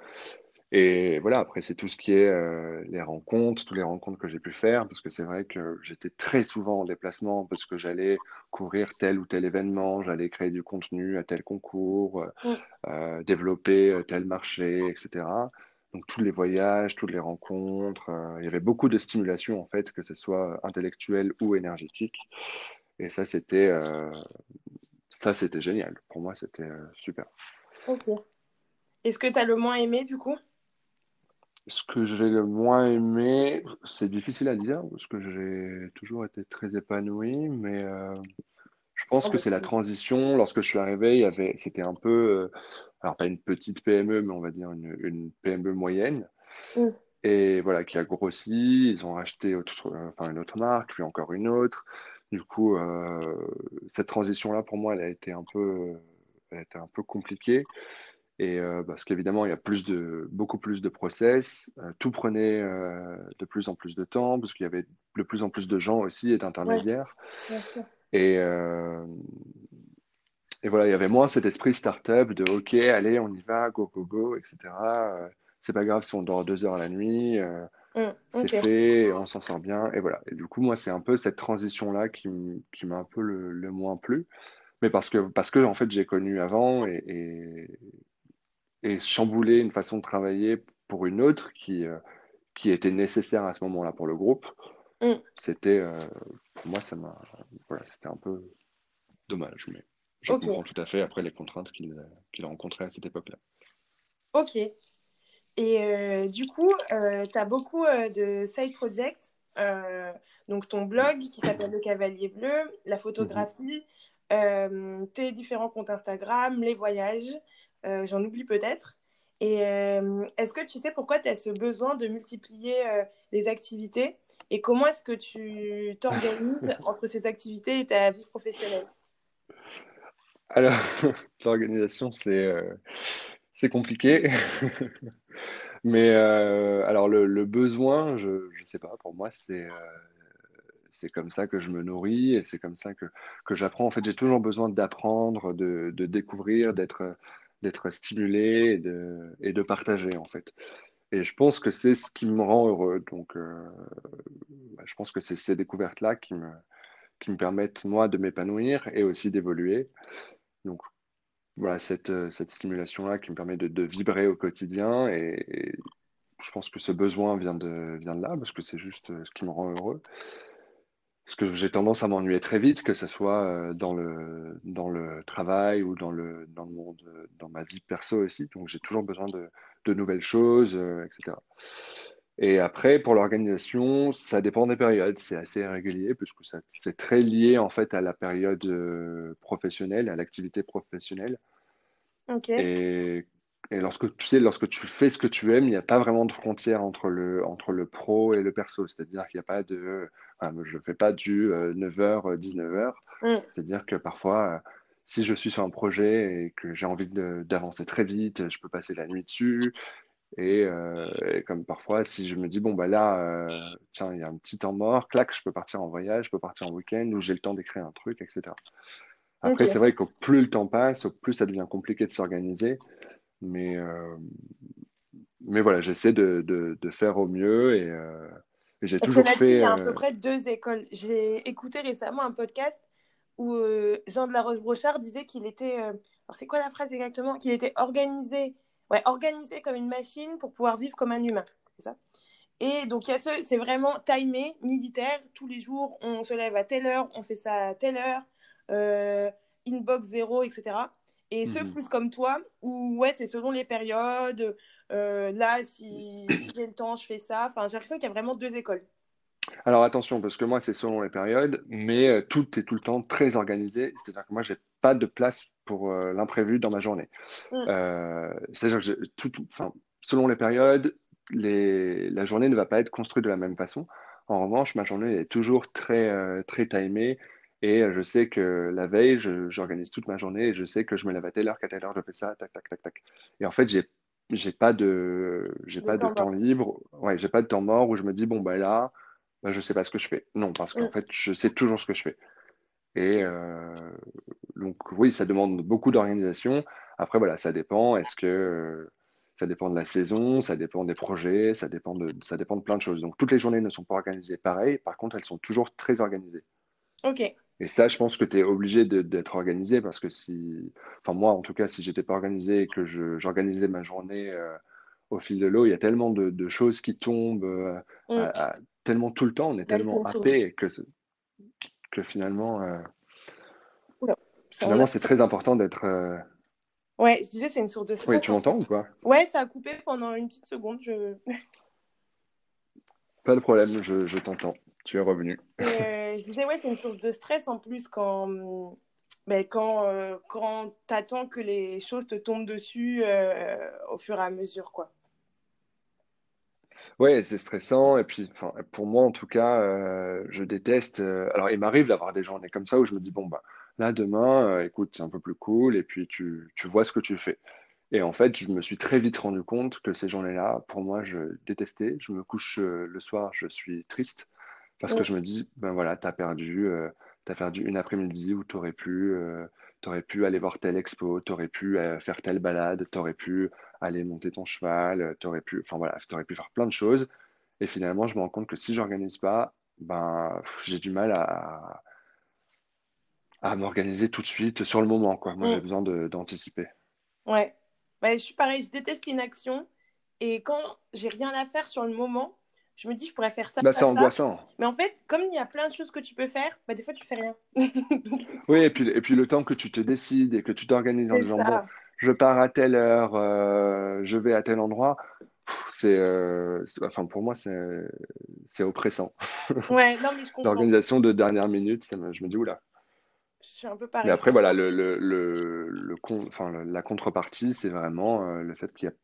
Et voilà, après, c'est tout ce qui est euh, les rencontres, toutes les rencontres que j'ai pu faire, parce que c'est vrai que j'étais très souvent en déplacement, parce que j'allais couvrir tel ou tel événement, j'allais créer du contenu à tel concours, euh, développer tel marché, etc. Donc tous les voyages, toutes les rencontres, euh, il y avait beaucoup de stimulation en fait, que ce soit intellectuelle ou énergétique. Et ça, c'était ça, c'était génial. Pour moi, c'était euh, super. Ok. Est-ce que tu as le moins aimé du coup? Ce que j'ai le moins aimé, c'est difficile à dire, parce que j'ai toujours été très épanoui, mais euh, je pense Oh, que bah, c'est la transition. Lorsque je suis arrivé, il y avait, c'était un peu, euh, alors pas une petite PME, mais on va dire une, une PME moyenne, Mm. et voilà, qui a grossi. Ils ont racheté autre, enfin, une autre marque, puis encore une autre. Du coup, euh, cette transition-là, pour moi, elle a été un peu, elle a été un peu compliquée. Et euh, parce qu'évidemment, il y a plus de, beaucoup plus de process. Euh, tout prenait euh, de plus en plus de temps, parce qu'il y avait de plus en plus de gens aussi et d'intermédiaires. Et, euh, et voilà, il y avait moins cet esprit startup de OK, allez, on y va, go, go, go, etc. Euh, c'est pas grave si on dort deux heures à la nuit, Mm. c'est fait, on s'en sort bien. Et voilà. Et du coup, moi, c'est un peu cette transition-là qui, qui m'a un peu le, le moins plu. Mais parce que, parce que en fait, j'ai connu avant et, et, et chambouler une façon de travailler pour une autre qui, euh, qui était nécessaire à ce moment-là pour le groupe, Mm. c'était, euh, pour moi, ça m'a, voilà, c'était un peu dommage, mais je comprends tout à fait après les contraintes qu'il qu'il a rencontrées à cette époque-là. Ok. Et euh, du coup, tu as beaucoup euh, de side projects. Euh, donc, ton blog qui s'appelle Le Cavalier Bleu, la photographie, euh, tes différents comptes Instagram, les voyages. euh, J'en oublie peut-être. Et euh, est-ce que tu sais pourquoi tu as ce besoin de multiplier euh, les activités et comment est-ce que tu t'organises entre ces activités et ta vie professionnelle? Alors, l'organisation, c'est euh, c'est compliqué. Mais euh, alors, le, besoin, je ne sais pas, pour moi, c'est euh, c'est comme ça que je me nourris et c'est comme ça que, que j'apprends. En fait, j'ai toujours besoin d'apprendre, de, de découvrir, d'être d'être stimulé et de, et de partager, en fait. Et je pense que c'est ce qui me rend heureux. Donc, euh, bah, je pense que c'est ces découvertes-là qui me, qui me permettent, moi, de m'épanouir et aussi d'évoluer. Donc, voilà, cette, euh, cette stimulation-là qui me permet de, vibrer au quotidien et, je pense que ce besoin vient de, vient là, parce que c'est juste ce qui me rend heureux. Parce que j'ai tendance à m'ennuyer très vite, que ce soit dans le, dans le travail ou dans le, monde, dans ma vie perso aussi. Donc j'ai toujours besoin de nouvelles choses, etc. Et après, pour l'organisation, ça dépend des périodes. C'est assez irrégulier puisque c'est très lié en fait à la période euh, professionnelle, à l'activité professionnelle. Ok. Et, et, lorsque tu sais, lorsque tu fais ce que tu aimes, il n'y a pas vraiment de frontière entre le, entre le pro et le perso. C'est-à-dire qu'il n'y a pas de. je ne fais pas du 9h, euh, 19h. Mm. C'est-à-dire que parfois, euh, si je suis sur un projet et que j'ai envie d'avancer très vite, je peux passer la nuit dessus. Euh, et, comme parfois, si je me dis, bon, bah là, euh, tiens, il y a un petit temps mort, clac, je peux partir en voyage, je peux partir en week-end, ou j'ai le temps d'écrire un truc, etc. Après, c'est vrai qu'au plus le temps passe, au plus ça devient compliqué de s'organiser. Mais, euh, mais voilà, j'essaie de, de, faire au mieux et, j'ai toujours que fait. Il y a à peu près deux écoles. J'ai écouté récemment un podcast où Jean de la Rose-Brochard disait qu'il était. alors, c'est quoi la phrase exactement? Qu'il était organisé ouais, organisé comme une machine pour pouvoir vivre comme un humain. C'est ça? Et donc, il y a ce, c'est vraiment timé, militaire. Tous les jours, on se lève à telle heure, on fait ça à telle heure, euh, inbox zéro, etc. Et ceux mhm. plus comme toi, où ouais, c'est selon les périodes. Euh, là, si, si j'ai le temps, je fais ça. Enfin, j'ai l'impression qu'il y a vraiment deux écoles. Alors attention, parce que moi, c'est selon les périodes, mais euh, tout est tout le temps très organisé. C'est-à-dire que moi, j'ai pas de place pour euh, l'imprévu dans ma journée. Mm. Euh, c'est-à-dire tout, selon les périodes, les, la journée ne va pas être construite de la même façon. En revanche, ma journée est toujours très, très timée. Et je sais que la veille, j'organise toute ma journée et je sais que je me lève à telle heure, qu'à telle heure, je fais ça, tac, tac, tac, tac. Et en fait, j'ai j'ai pas de j'ai pas de temps libre ouais j'ai pas de temps mort où je me dis bon bah là bah, je ne sais pas ce que je fais. Non, parce qu'en mm. fait, je sais toujours ce que je fais. Et euh, donc, oui, ça demande beaucoup d'organisation. Après, voilà, ça dépend. Est-ce que euh, ça dépend de la saison, ça dépend des projets, ça dépend de, ça dépend de plein de choses. Donc, toutes les journées ne sont pas organisées pareil. Par contre, elles sont toujours très organisées. OK. Et ça, je pense que tu es obligé d'être organisé parce que si, enfin, moi, en tout cas, si j'étais pas organisé et que j'organisais ma journée euh, au fil de l'eau, il y a tellement de, choses qui tombent mm. à, tellement tout le temps, on est tellement happé que, que finalement, euh, finalement c'est très important d'être. Euh, ouais, je disais, c'est une source de Oui, tu m'entends ou quoi? Ouais, ça a coupé pendant une petite seconde. Je... Pas de problème, je, je t'entends. Tu es revenu. Euh, je disais, ouais, c'est une source de stress en plus quand, ben, quand, quand tu attends que les choses te tombent dessus au fur et à mesure, quoi. Ouais, c'est stressant. Et puis, enfin, pour moi, en tout cas, euh, je déteste. Euh, alors, il m'arrive d'avoir des journées comme ça où je me dis, bon, bah, là, demain, euh, écoute, c'est un peu plus cool. Et puis, tu, tu vois ce que tu fais. Et en fait, je me suis très vite rendu compte que ces journées-là, pour moi, je détestais. Je me couche le soir, je suis triste parce que je me dis, ben voilà, t'as perdu, t'as perdu une après-midi où tu aurais pu tu aurais pu aller voir telle expo, tu aurais pu euh, faire telle balade, tu aurais pu aller monter ton cheval, euh, tu aurais pu, enfin voilà, aurais pu faire plein de choses. Et finalement, je me rends compte que si j'organise pas, ben, j'ai du mal à, à m'organiser tout de suite sur le moment. Quoi. Moi, j'ai mm. besoin d'anticiper. Ouais. Bah, je suis pareil, je déteste l'inaction. Et quand j'ai rien à faire sur le moment, je me dis, je pourrais faire ça. Bah, c'est angoissant. Mais en fait, comme il y a plein de choses que tu peux faire, bah, des fois, tu fais rien. oui, et puis, et puis le temps que tu te décides et que tu t'organises en disant, bon, je pars à telle heure, euh, je vais à tel endroit, c'est, euh, enfin, pour moi, c'est oppressant. Ouais. L'organisation de dernière minute, ça je me dis, oula. Je suis un peu pareil. Mais après, voilà, le, le, le, le enfin, la contrepartie, c'est vraiment euh, le fait qu'il y a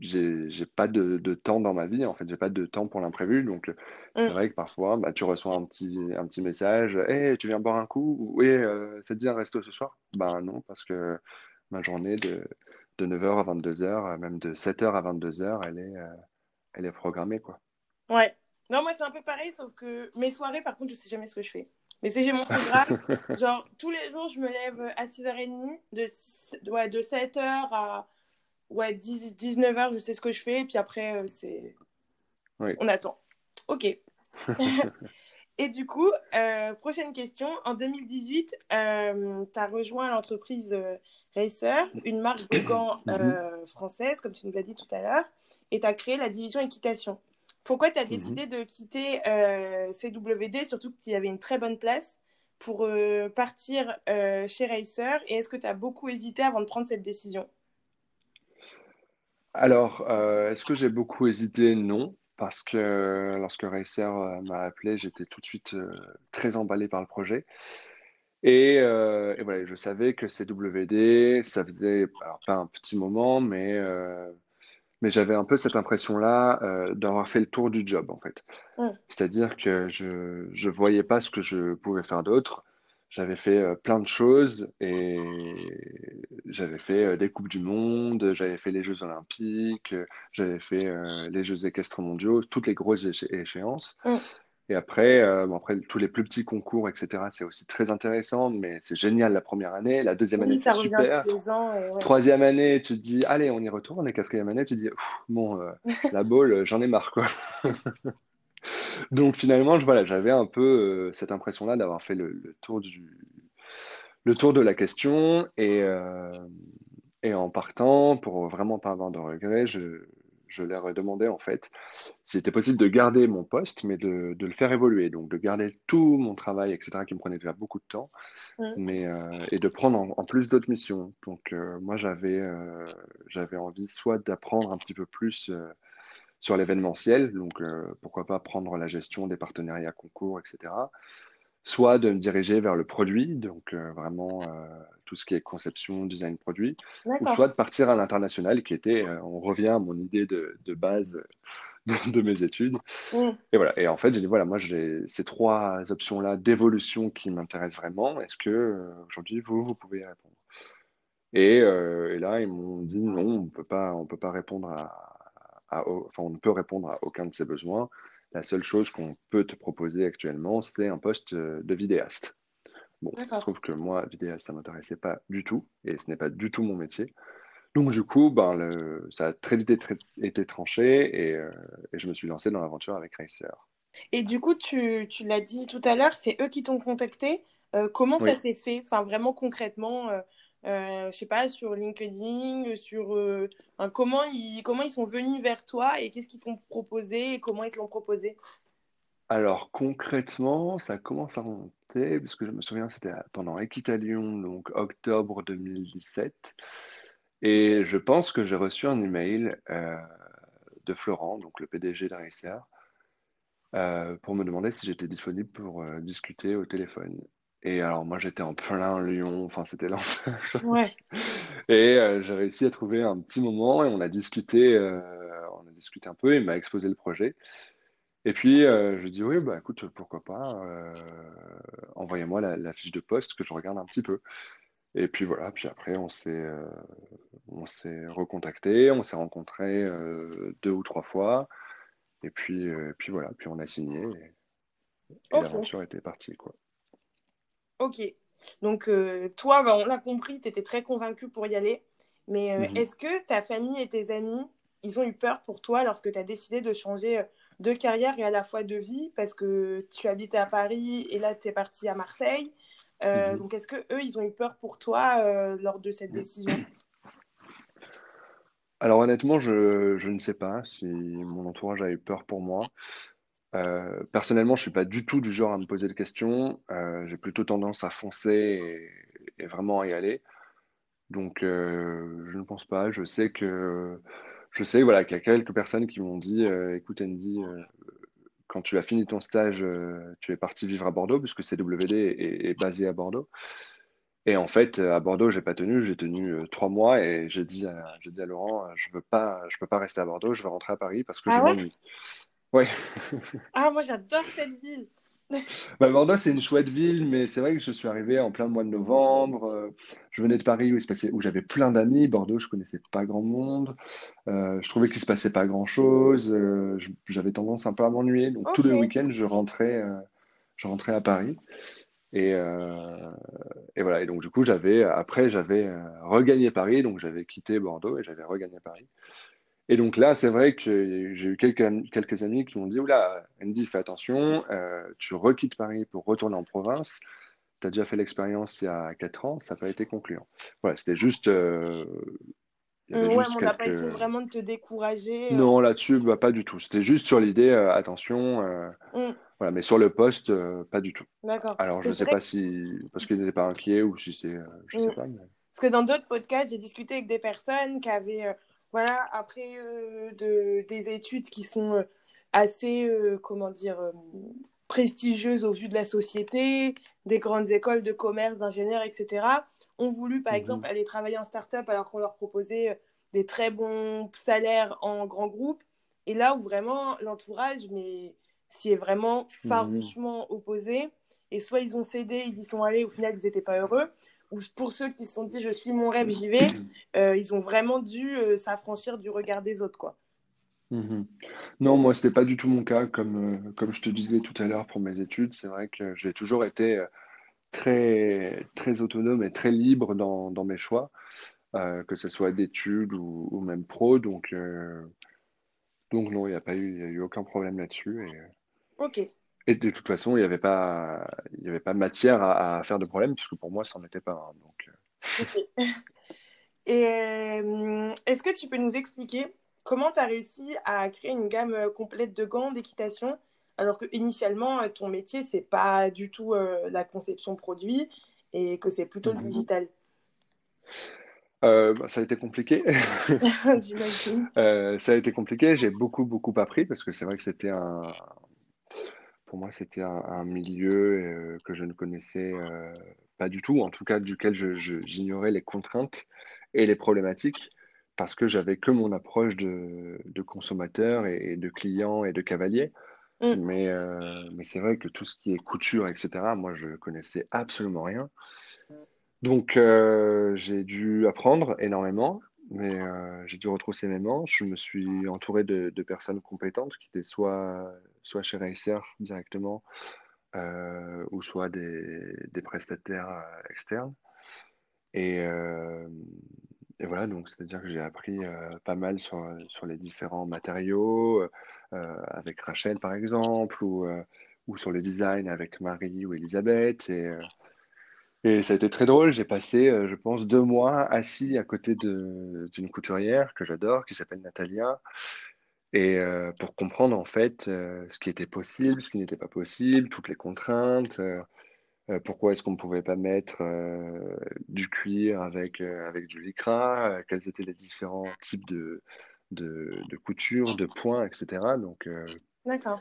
j'ai pas de, de, temps dans ma vie, en fait, j'ai pas de temps pour l'imprévu. Donc, c'est mm. vrai que parfois, bah, tu reçois un petit, un petit message Hey, tu viens boire un coup? Oui, euh, ça te dit un resto ce soir? Ben non, parce que ma journée de, de 9h à 22h, même de 7h à 22h, elle est, euh, elle est programmée. Quoi. Ouais. Non, moi, c'est un peu pareil, sauf que mes soirées, par contre, je sais jamais ce que je fais. Mais c'est j'ai mon programme. genre, tous les jours, je me lève à 6h30, de, ouais, de 7h à ouais, 10, 19 heures, je sais ce que je fais. Et puis après, euh, c'est. On attend. Ok. et du coup, euh, prochaine question. En 2018, euh, tu as rejoint l'entreprise Racer, une marque de gants mhm. française, comme tu nous as dit tout à l'heure. et tu as créé la division équitation. Pourquoi tu as Mhm. décidé de quitter euh, CWD, surtout que tu avais une très bonne place, pour euh, partir euh, chez Racer Et est-ce que tu as beaucoup hésité avant de prendre cette décision? Alors, euh, est-ce que j'ai beaucoup hésité? Non, parce que lorsque Racer euh, m'a appelé, j'étais tout de suite euh, très emballé par le projet. Et, euh, et voilà, je savais que CWD, ça faisait, alors pas un petit moment, mais, euh, mais j'avais un peu cette impression-là euh, d'avoir fait le tour du job, en fait. Mm. C'est-à-dire que je je voyais pas ce que je pouvais faire d'autre. J'avais fait plein de choses et j'avais fait des Coupes du Monde, j'avais fait les Jeux Olympiques, j'avais fait les Jeux équestres mondiaux, toutes les grosses éché- échéances. Mm. Et après, euh, bon, après, tous les plus petits concours, etc., c'est aussi très intéressant, mais c'est génial la première année. La deuxième année, Oui, c'est super. ans. et ouais. Troisième année, tu te dis, allez, on y retourne. Et quatrième année, tu te dis, bon, euh, la boule, euh, j'en ai marre, quoi. Donc finalement, je, voilà, j'avais un peu euh, cette impression-là d'avoir fait le, le tour du, le tour de la question. Et, euh, et en partant, pour vraiment pas avoir de regrets, je, je leur ai demandé en fait s'il était possible de garder mon poste, mais de, de le faire évoluer. Donc de garder tout mon travail, etc., qui me prenait déjà beaucoup de temps, mais, euh, et de prendre en, en plus d'autres missions. Donc euh, moi, j'avais euh, j'avais envie soit d'apprendre un petit peu plus sur l'événementiel, donc pourquoi pas prendre la gestion des partenariats concours, etc. Soit de me diriger vers le produit, donc euh, vraiment euh, tout ce qui est conception, design produit, ou soit de partir à l'international, qui était, euh, on revient à mon idée de, de base de, de mes études. Et voilà. Et en fait, j'ai dit, voilà, moi, j'ai ces trois options-là d'évolution qui m'intéressent vraiment. Est-ce que aujourd'hui, vous, vous pouvez y répondre? Et, euh, et là, ils m'ont dit non, on peut pas, on peut pas répondre à, à- enfin, on ne peut répondre à aucun de ces besoins. La seule chose qu'on peut te proposer actuellement, c'est un poste euh, de vidéaste. Bon, il se trouve que moi, vidéaste, ça m'intéressait pas du tout, et ce n'est pas du tout mon métier. Donc du coup, ben, le, ça a très vite été, été tranché, et, euh, et je me suis lancé dans l'aventure avec Racer. Et du coup, tu, tu l'as dit tout à l'heure, c'est eux qui t'ont contacté. Euh, comment ça s'est fait? Enfin, vraiment concrètement, euh, je sais pas, sur LinkedIn, sur euh, comment ils, sont venus vers toi et qu'est-ce qu'ils t'ont proposé et comment ils te l'ont proposé? Alors concrètement, ça commence à remonter, puisque je me souviens, c'était pendant Equitalion, donc octobre 2017. Et je pense que j'ai reçu un email euh, de Florent, donc le PDG Racer, euh, pour me demander si j'étais disponible pour euh, discuter au téléphone. Et alors moi j'étais en plein Lyon, enfin c'était l'enfer. Ouais. Et euh, j'ai réussi à trouver un petit moment et on a discuté, euh, on a discuté un peu, il m'a exposé le projet. Et puis euh, je dis oui, bah écoute, pourquoi pas, euh, envoyez-moi la, la fiche de poste que je regarde un petit peu. Et puis voilà, puis après on s'est on s'est recontacté, on s'est rencontrés deux ou trois fois. Et puis, puis voilà, puis on a signé et, l'aventure était partie, quoi. Ok. Donc, euh, toi, bah, on l'a compris, tu étais très convaincu pour y aller. Mais euh, Mhm. est-ce que ta famille et tes amis, ils ont eu peur pour toi lorsque tu as décidé de changer euh, de carrière et à la fois de vie? Parce que tu habitais à Paris et là, tu es parti à Marseille. Euh, Mhm. donc, est-ce que eux, ils ont eu peur pour toi lors de cette décision? Alors honnêtement, je, je ne sais pas si mon entourage a eu peur pour moi. Euh, personnellement, je suis pas du tout du genre à me poser de questions. Euh, j'ai plutôt tendance à foncer et, et vraiment à y aller. Donc, euh, je ne pense pas. Je sais que, je sais, voilà, qu'il y a quelques personnes qui m'ont dit, écoute Andy, quand tu as fini ton stage, tu es parti vivre à Bordeaux, puisque CWD est, est basé à Bordeaux. Et en fait, à Bordeaux, j'ai pas tenu. J'ai tenu trois mois et j'ai dit à, j'ai dit à Laurent, je veux pas, je peux pas rester à Bordeaux. Je veux rentrer à Paris parce que je Ah ouais? m'ennuie. Ouais. Ah, moi, j'adore cette ville. Bah, Bordeaux, c'est une chouette ville, mais c'est vrai que je suis arrivé en plein mois de novembre. euh, je venais de Paris où il se passait, où j'avais plein d'amis. Bordeaux, je connaissais pas grand monde. Euh, je trouvais qu'il se passait pas grand-chose. euh, je- j'avais tendance un peu à m'ennuyer. Donc tous les week-ends, je rentrais, euh, je rentrais à Paris. Et, euh, et voilà. Et donc du coup, j'avais après, j'avais euh, regagné Paris. Donc j'avais quitté Bordeaux et j'avais regagné Paris. Et donc là, c'est vrai que j'ai eu quelques, quelques amis qui m'ont dit, Oula, Andy, fais attention, euh, tu requittes Paris pour retourner en province. Tu as déjà fait l'expérience il y a 4 ans, ça n'a pas été concluant. Voilà, c'était juste, euh, Ouais, juste on n'a pas quelques... essayé vraiment de te décourager. euh. Non, là-dessus, bah, pas du tout. C'était juste sur l'idée, euh, attention, Mm, voilà, mais sur le poste, pas du tout. d'accord. Alors, je ne sais pas si, parce qu'il n'était pas inquiet ou si c'est, je que, sais mm, pas. mais- parce que dans d'autres podcasts, j'ai discuté avec des personnes qui avaient, voilà, après euh, de, des études qui sont euh, assez, euh, comment dire, prestigieuses au vu de la société, des grandes écoles de commerce, d'ingénieurs, etc., ont voulu, par exemple, Mhm. aller travailler en start-up alors qu'on leur proposait des très bons salaires en grand groupe. Et là où vraiment l'entourage, mais s'y est vraiment Mhm. farouchement opposé. Et soit ils ont cédé, ils y sont allés, au final ils n'étaient pas heureux. Ou pour ceux qui se sont dit je suis mon rêve, j'y vais, euh, ils ont vraiment dû euh, s'affranchir du regard des autres. quoi. Mhm. Non, moi, c'était pas du tout mon cas. Comme, euh, comme je te disais tout à l'heure pour mes études, c'est vrai que j'ai toujours été très, très autonome et très libre dans, dans mes choix, euh, que ce soit d'études ou, ou même pro. Donc, donc non, il n'y a pas eu, y a eu aucun problème là-dessus. Et, Ok. Et de toute façon, il n'y avait pas, il y avait pas matière à, à faire de problème, puisque pour moi, ça n'en était pas un. Donc, euh. Et euh, est-ce que tu peux nous expliquer comment tu as réussi à créer une gamme euh, complète de gants d'équitation alors que initialement ton métier c'est pas du tout euh, la conception produit et que c'est plutôt le Mhm. digital? Euh, bah, ça a été compliqué. ça a été compliqué. J'ai beaucoup, beaucoup appris parce que c'est vrai que c'était un, pour moi, c'était un, un milieu euh, que je ne connaissais euh, pas du tout, en tout cas duquel j'ignorais les contraintes et les problématiques parce que j'avais que mon approche de, de consommateur et, et de client et de cavalier. Mm. Mais, euh, mais c'est vrai que tout ce qui est couture, etc., moi, je connaissais absolument rien. Donc, euh, j'ai dû apprendre énormément, mais euh, j'ai dû retrousser mes manches. Je me suis entouré de, personnes compétentes qui étaient soit, soit chez Racer directement, euh, ou soit des, des prestataires euh, externes. Et, et voilà, donc c'est-à-dire que j'ai appris pas mal sur, sur les différents matériaux, avec Rachel par exemple, ou, ou sur le design avec Marie ou Elisabeth. Et, et ça a été très drôle. J'ai passé, euh, je pense, deux mois assis à côté d'une couturière que j'adore, qui s'appelle Natalia, et euh, pour comprendre en fait euh, ce qui était possible, ce qui n'était pas possible, toutes les contraintes, pourquoi est-ce qu'on ne pouvait pas mettre du cuir avec, avec du lycra, quels étaient les différents types de, de, de couture, de points, etc. Donc, d'accord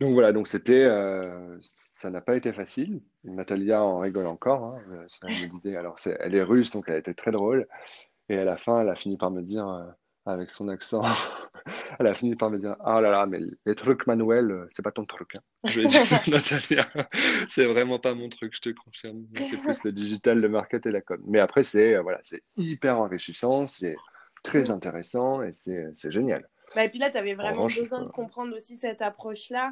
donc voilà, donc c'était, euh, ça n'a pas été facile. Natalia en rigole encore. hein, euh, ça, me disait, alors c'est, elle est russe, donc elle était très drôle. Et à la fin, elle a fini par me dire, euh, avec son accent, elle a fini par me dire, ah là là, mais les trucs manuels, c'est pas ton truc. hein. Je lui ai dit, Natalia, c'est vraiment pas mon truc, je te confirme. C'est plus le digital, le market et la com. Mais après, c'est, euh, voilà, c'est hyper enrichissant, c'est très intéressant et c'est, c'est génial. Bah, et puis là tu avais En vraiment revanche, besoin de comprendre aussi cette approche là euh,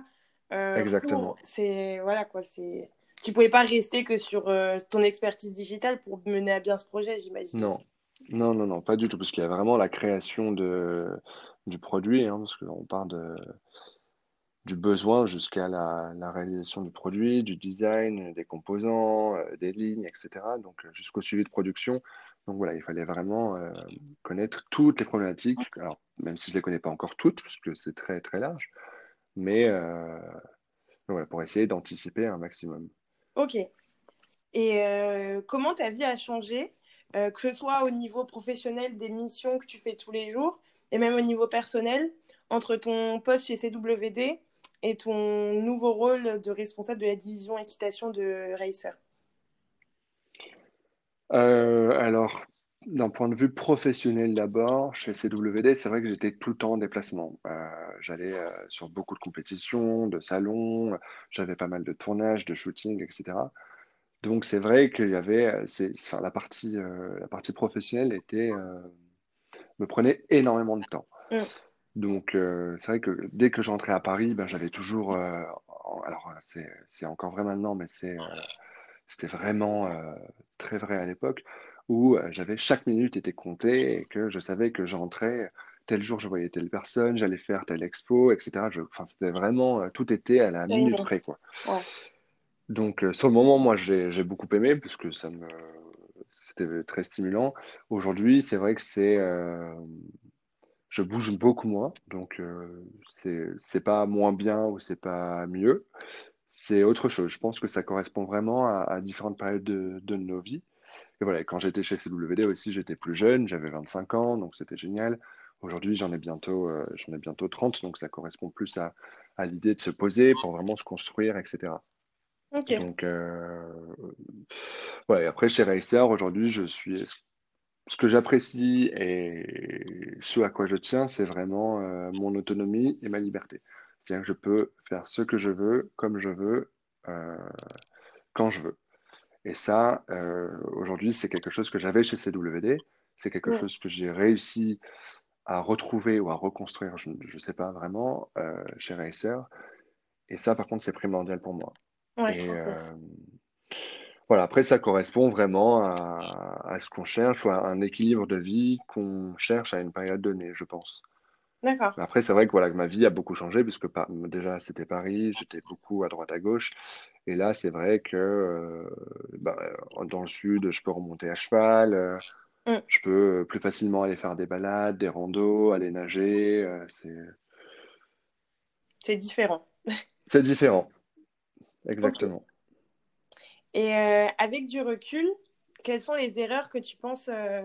exactement. pour c'est voilà quoi c'est tu pouvais pas rester que sur euh, ton expertise digitale pour mener à bien ce projet j'imagine Non, non, non, non, pas du tout, parce qu'il y a vraiment la création de, du produit, hein, parce qu'on part de, du besoin jusqu'à la, la réalisation du produit, du design, des composants, euh, des lignes, etc. Donc euh, jusqu'au suivi de production. Donc voilà, il fallait vraiment euh, connaître toutes les problématiques. Alors, même si je ne les connais pas encore toutes, parce que c'est très très large, mais euh, voilà, pour essayer d'anticiper un maximum. ok et euh, comment ta vie a changé euh, que ce soit au niveau professionnel des missions que tu fais tous les jours et même au niveau personnel entre ton poste chez CWD et ton nouveau rôle de responsable de la division équitation de Racer? Euh, alors, d'un point de vue professionnel d'abord, chez CWD, c'est vrai que j'étais tout le temps en déplacement. Euh, j'allais euh, sur beaucoup de compétitions, de salons, j'avais pas mal de tournages, de shooting, etc. Donc c'est vrai qu'il y avait, euh, enfin, la partie, euh, la partie professionnelle était, me prenait énormément de temps. Mm. Donc c'est vrai que dès que j'entrais à Paris, ben, j'avais toujours, alors c'est, encore vrai maintenant, mais c'était vraiment très vrai à l'époque, où euh, j'avais chaque minute était comptée et que je savais que j'entrais, tel jour je voyais telle personne, j'allais faire telle expo, etc. Je, enfin, c'était vraiment, euh, tout était à la minute près, quoi. Ouais. Donc, euh, sur le moment, moi, j'ai beaucoup aimé puisque ça me, c'était très stimulant. Aujourd'hui, c'est vrai que c'est, euh, je bouge beaucoup moins, donc euh, c'est c'est pas moins bien ou c'est pas mieux, c'est autre chose. Je pense que ça correspond vraiment à, à différentes périodes de, de nos vies. Et voilà, quand j'étais chez CWD aussi, j'étais plus jeune, j'avais 25 ans, donc c'était génial. Aujourd'hui, j'en ai bientôt, euh, j'en ai bientôt 30, donc ça correspond plus à, à l'idée de se poser pour vraiment se construire, etc. Donc, euh, ouais, après, chez Racer, aujourd'hui, je suis. Ce que j'apprécie et ce à quoi je tiens, c'est vraiment euh, mon autonomie et ma liberté. C'est-à-dire que je peux faire ce que je veux, comme je veux, euh, quand je veux. Et ça, euh, aujourd'hui, c'est quelque chose que j'avais chez CWD. C'est quelque Ouais. chose que j'ai réussi à retrouver ou à reconstruire, je ne sais pas vraiment, euh, chez Racer. Et ça, par contre, c'est primordial pour moi. Ouais, Et ok. euh, voilà, après, ça correspond vraiment à, à ce qu'on cherche ou à un équilibre de vie qu'on cherche à une période donnée, je pense. D'accord. Après, c'est vrai que, voilà, que ma vie a beaucoup changé, puisque déjà, c'était Paris, j'étais beaucoup à droite à gauche. Et là, c'est vrai que euh, bah, dans le sud, je peux remonter à cheval, euh, Mm. je peux plus facilement aller faire des balades, des randos, aller nager. euh, c'est, C'est différent. c'est différent, Ok. exactement. Et euh, avec du recul, quelles sont les erreurs que tu penses euh,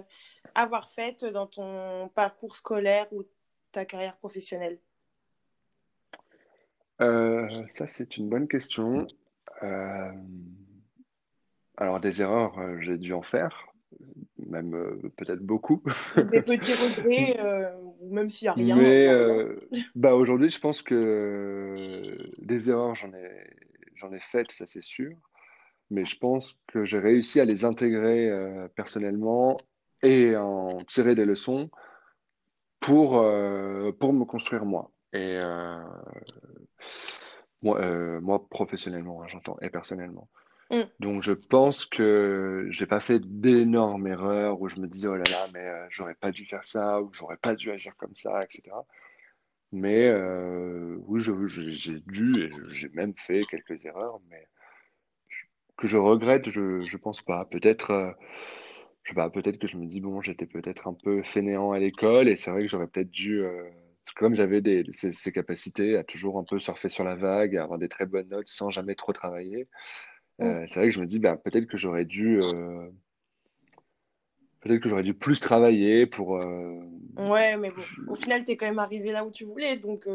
avoir faites dans ton parcours scolaire ou ta carrière professionnelle? Euh, ça, c'est une bonne question. Euh, alors, des erreurs, euh, j'ai dû en faire, même euh, peut-être beaucoup. Des petits regrets, ou même s'il n'y a rien, Mais bah, aujourd'hui, je pense que des erreurs, j'en ai, j'en ai faites, ça c'est sûr. Mais je pense que j'ai réussi à les intégrer personnellement et en tirer des leçons pour, euh, pour me construire moi. Et euh, moi, euh, moi, professionnellement, hein, j'entends, et personnellement. Mm. Donc, je pense que j'ai pas fait d'énormes erreurs où je me disais, oh là là, mais j'aurais pas dû faire ça, ou j'aurais pas dû agir comme ça, etc. Mais oui, j'ai dû, et j'ai même fait quelques erreurs, mais que je regrette, je, je pense pas. Peut-être, je sais pas, peut-être que je me dis, bon, j'étais peut-être un peu fainéant à l'école, et c'est vrai que j'aurais peut-être dû, euh, comme j'avais des, ces, ces capacités à toujours un peu surfer sur la vague, à avoir des très bonnes notes sans jamais trop travailler, euh, c'est vrai que je me dis, ben, peut-être que j'aurais dû, euh, peut-être que j'aurais dû plus travailler pour, Ouais, mais bon, au final, tu es quand même arrivé là où tu voulais, donc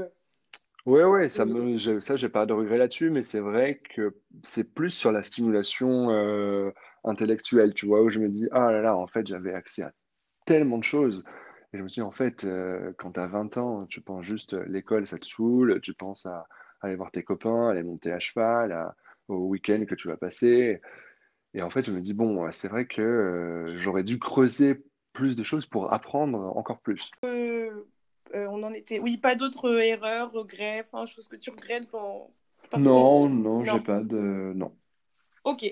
euh, Ouais, ouais, ça euh, me, je- ça, j'ai pas de regret là-dessus, mais c'est vrai que c'est plus sur la stimulation euh, intellectuelle, tu vois, où je me dis, ah là là, en fait, j'avais accès à tellement de choses. Et je me dis, en fait, euh, quand tu as 20 ans, tu penses juste, euh, l'école, ça te saoule, tu penses à, aller voir tes copains, aller monter à cheval, à- au week-end que tu vas passer. Et en fait, je me dis, bon, c'est vrai que euh, j'aurais dû creuser plus de choses pour apprendre encore plus. Euh, on en était. Oui, pas d'autres erreurs, regrets, enfin, choses que tu regrettes parcours. Non, non, j'ai pas de... Non. Ok.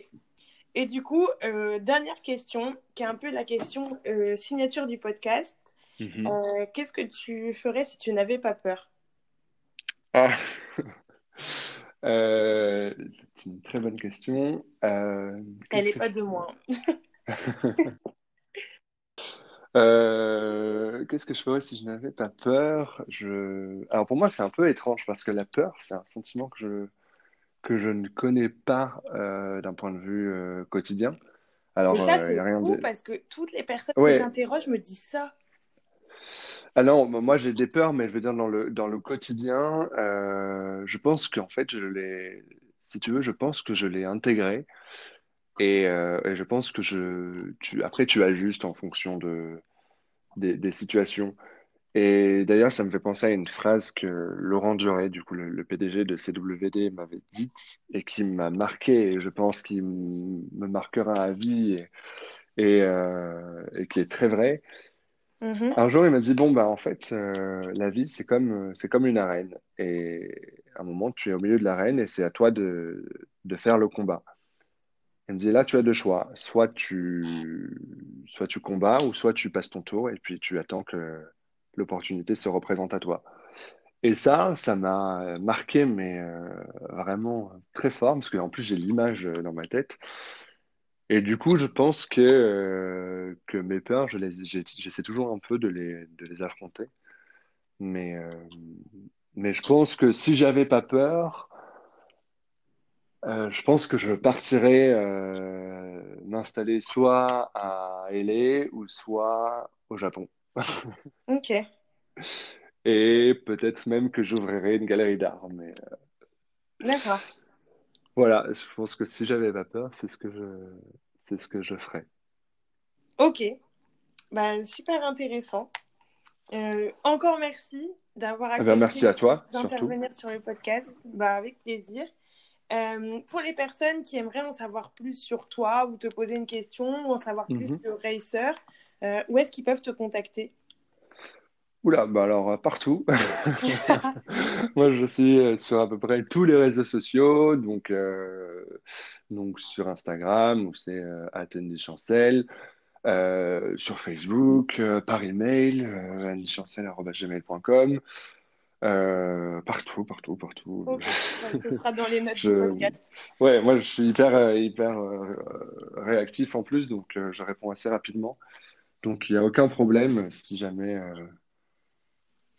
Et du coup, euh, dernière question, qui est un peu la question euh, signature du podcast. Mhm. Euh, qu'est-ce que tu ferais si tu n'avais pas peur? Ah. Euh, c'est une très bonne question. Euh, Elle qu'est-ce n'est que pas de moi. Euh, qu'est-ce que je ferais si je n'avais pas peur? Je... Alors pour moi, c'est un peu étrange parce que la peur, c'est un sentiment que je, que je ne connais pas euh, d'un point de vue euh, quotidien. Mais Alors, ça, il n'y c'est a rien fou de... parce que toutes les personnes Ouais. j'interroge me disent ça. Ah non, moi j'ai des peurs, mais je veux dire dans le, dans le quotidien, euh, je pense qu'en fait, je l'ai... Si tu veux, je pense que je l'ai intégré. Et, euh, et je pense que je, tu, après, tu ajustes en fonction de, des, des situations. Et d'ailleurs, ça me fait penser à une phrase que Laurent Duret, du coup, le, le PDG de CWD, m'avait dite et qui m'a marqué, et je pense qu'il me marquera à vie et, et, euh, et qui est très vrai. Mhm. Un jour, il m'a dit, bon, bah, en fait, euh, la vie, c'est comme, c'est comme une arène. Et à un moment, tu es au milieu de l'arène et c'est à toi de, de faire le combat. Il me dit, là, tu as deux choix. Soit tu, soit tu combats ou soit tu passes ton tour et puis tu attends que l'opportunité se représente à toi. Et ça, ça m'a marqué, mais euh, vraiment très fort, parce qu'en plus, j'ai l'image dans ma tête. Et du coup, je pense que, euh, que mes peurs, je les, j'essaie toujours un peu de les, de les affronter. Mais, euh, mais je pense que si j'avais pas peur, euh, je pense que je partirais euh, m'installer soit à LA ou soit au Japon. Ok, Et peut-être même que j'ouvrirais une galerie d'art. Mais euh, d'accord. voilà, je pense que si j'avais pas peur, c'est ce que je, c'est ce que je ferais. Ok, bah, super intéressant. Euh, encore merci d'avoir Eh ben, merci accepté à toi, surtout. d'intervenir sur le podcast. Bah, avec plaisir. Euh, pour les personnes qui aimeraient en savoir plus sur toi ou te poser une question ou en savoir plus Mhm. sur Racer, euh, où est-ce qu'ils peuvent te contacter? Oula, bah alors euh, partout. Moi, je suis euh, sur à peu près tous les réseaux sociaux, donc, euh, donc sur Instagram, où c'est euh, @andychancel, euh, sur Facebook, par email, euh, euh, partout, partout, partout. Ok, ouais, ce sera dans les notes du Je, podcast. ouais, moi, je suis hyper, euh, hyper euh, réactif en plus, donc euh, je réponds assez rapidement. Donc, il n'y a aucun problème si jamais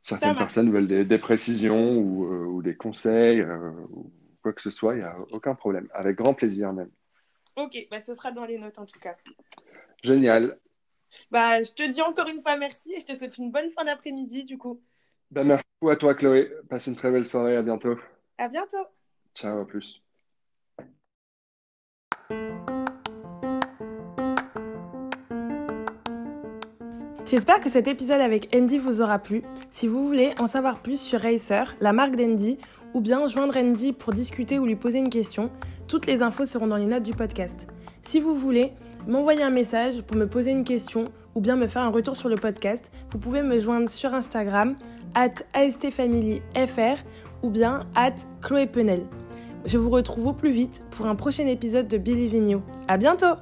certaines personnes veulent des, des précisions ou, ou des conseils ou quoi que ce soit, il n'y a aucun problème. Avec grand plaisir même. Ok, bah, ce sera dans les notes en tout cas. Génial. Bah, je te dis encore une fois merci et je te souhaite une bonne fin d'après-midi du coup. Ben, merci beaucoup à toi, Chloé. Passe une très belle soirée. À bientôt. À bientôt! Ciao, à plus. J'espère que cet épisode avec Andy vous aura plu. Si vous voulez en savoir plus sur Racer, la marque d'Andy, ou bien joindre Andy pour discuter ou lui poser une question, toutes les infos seront dans les notes du podcast. Si vous voulez m'envoyer un message pour me poser une question ou bien me faire un retour sur le podcast, vous pouvez me joindre sur Instagram, at astfamilyfr ou bien at Chloé Penel. Je vous retrouve au plus vite pour un prochain épisode de Believe in. À bientôt!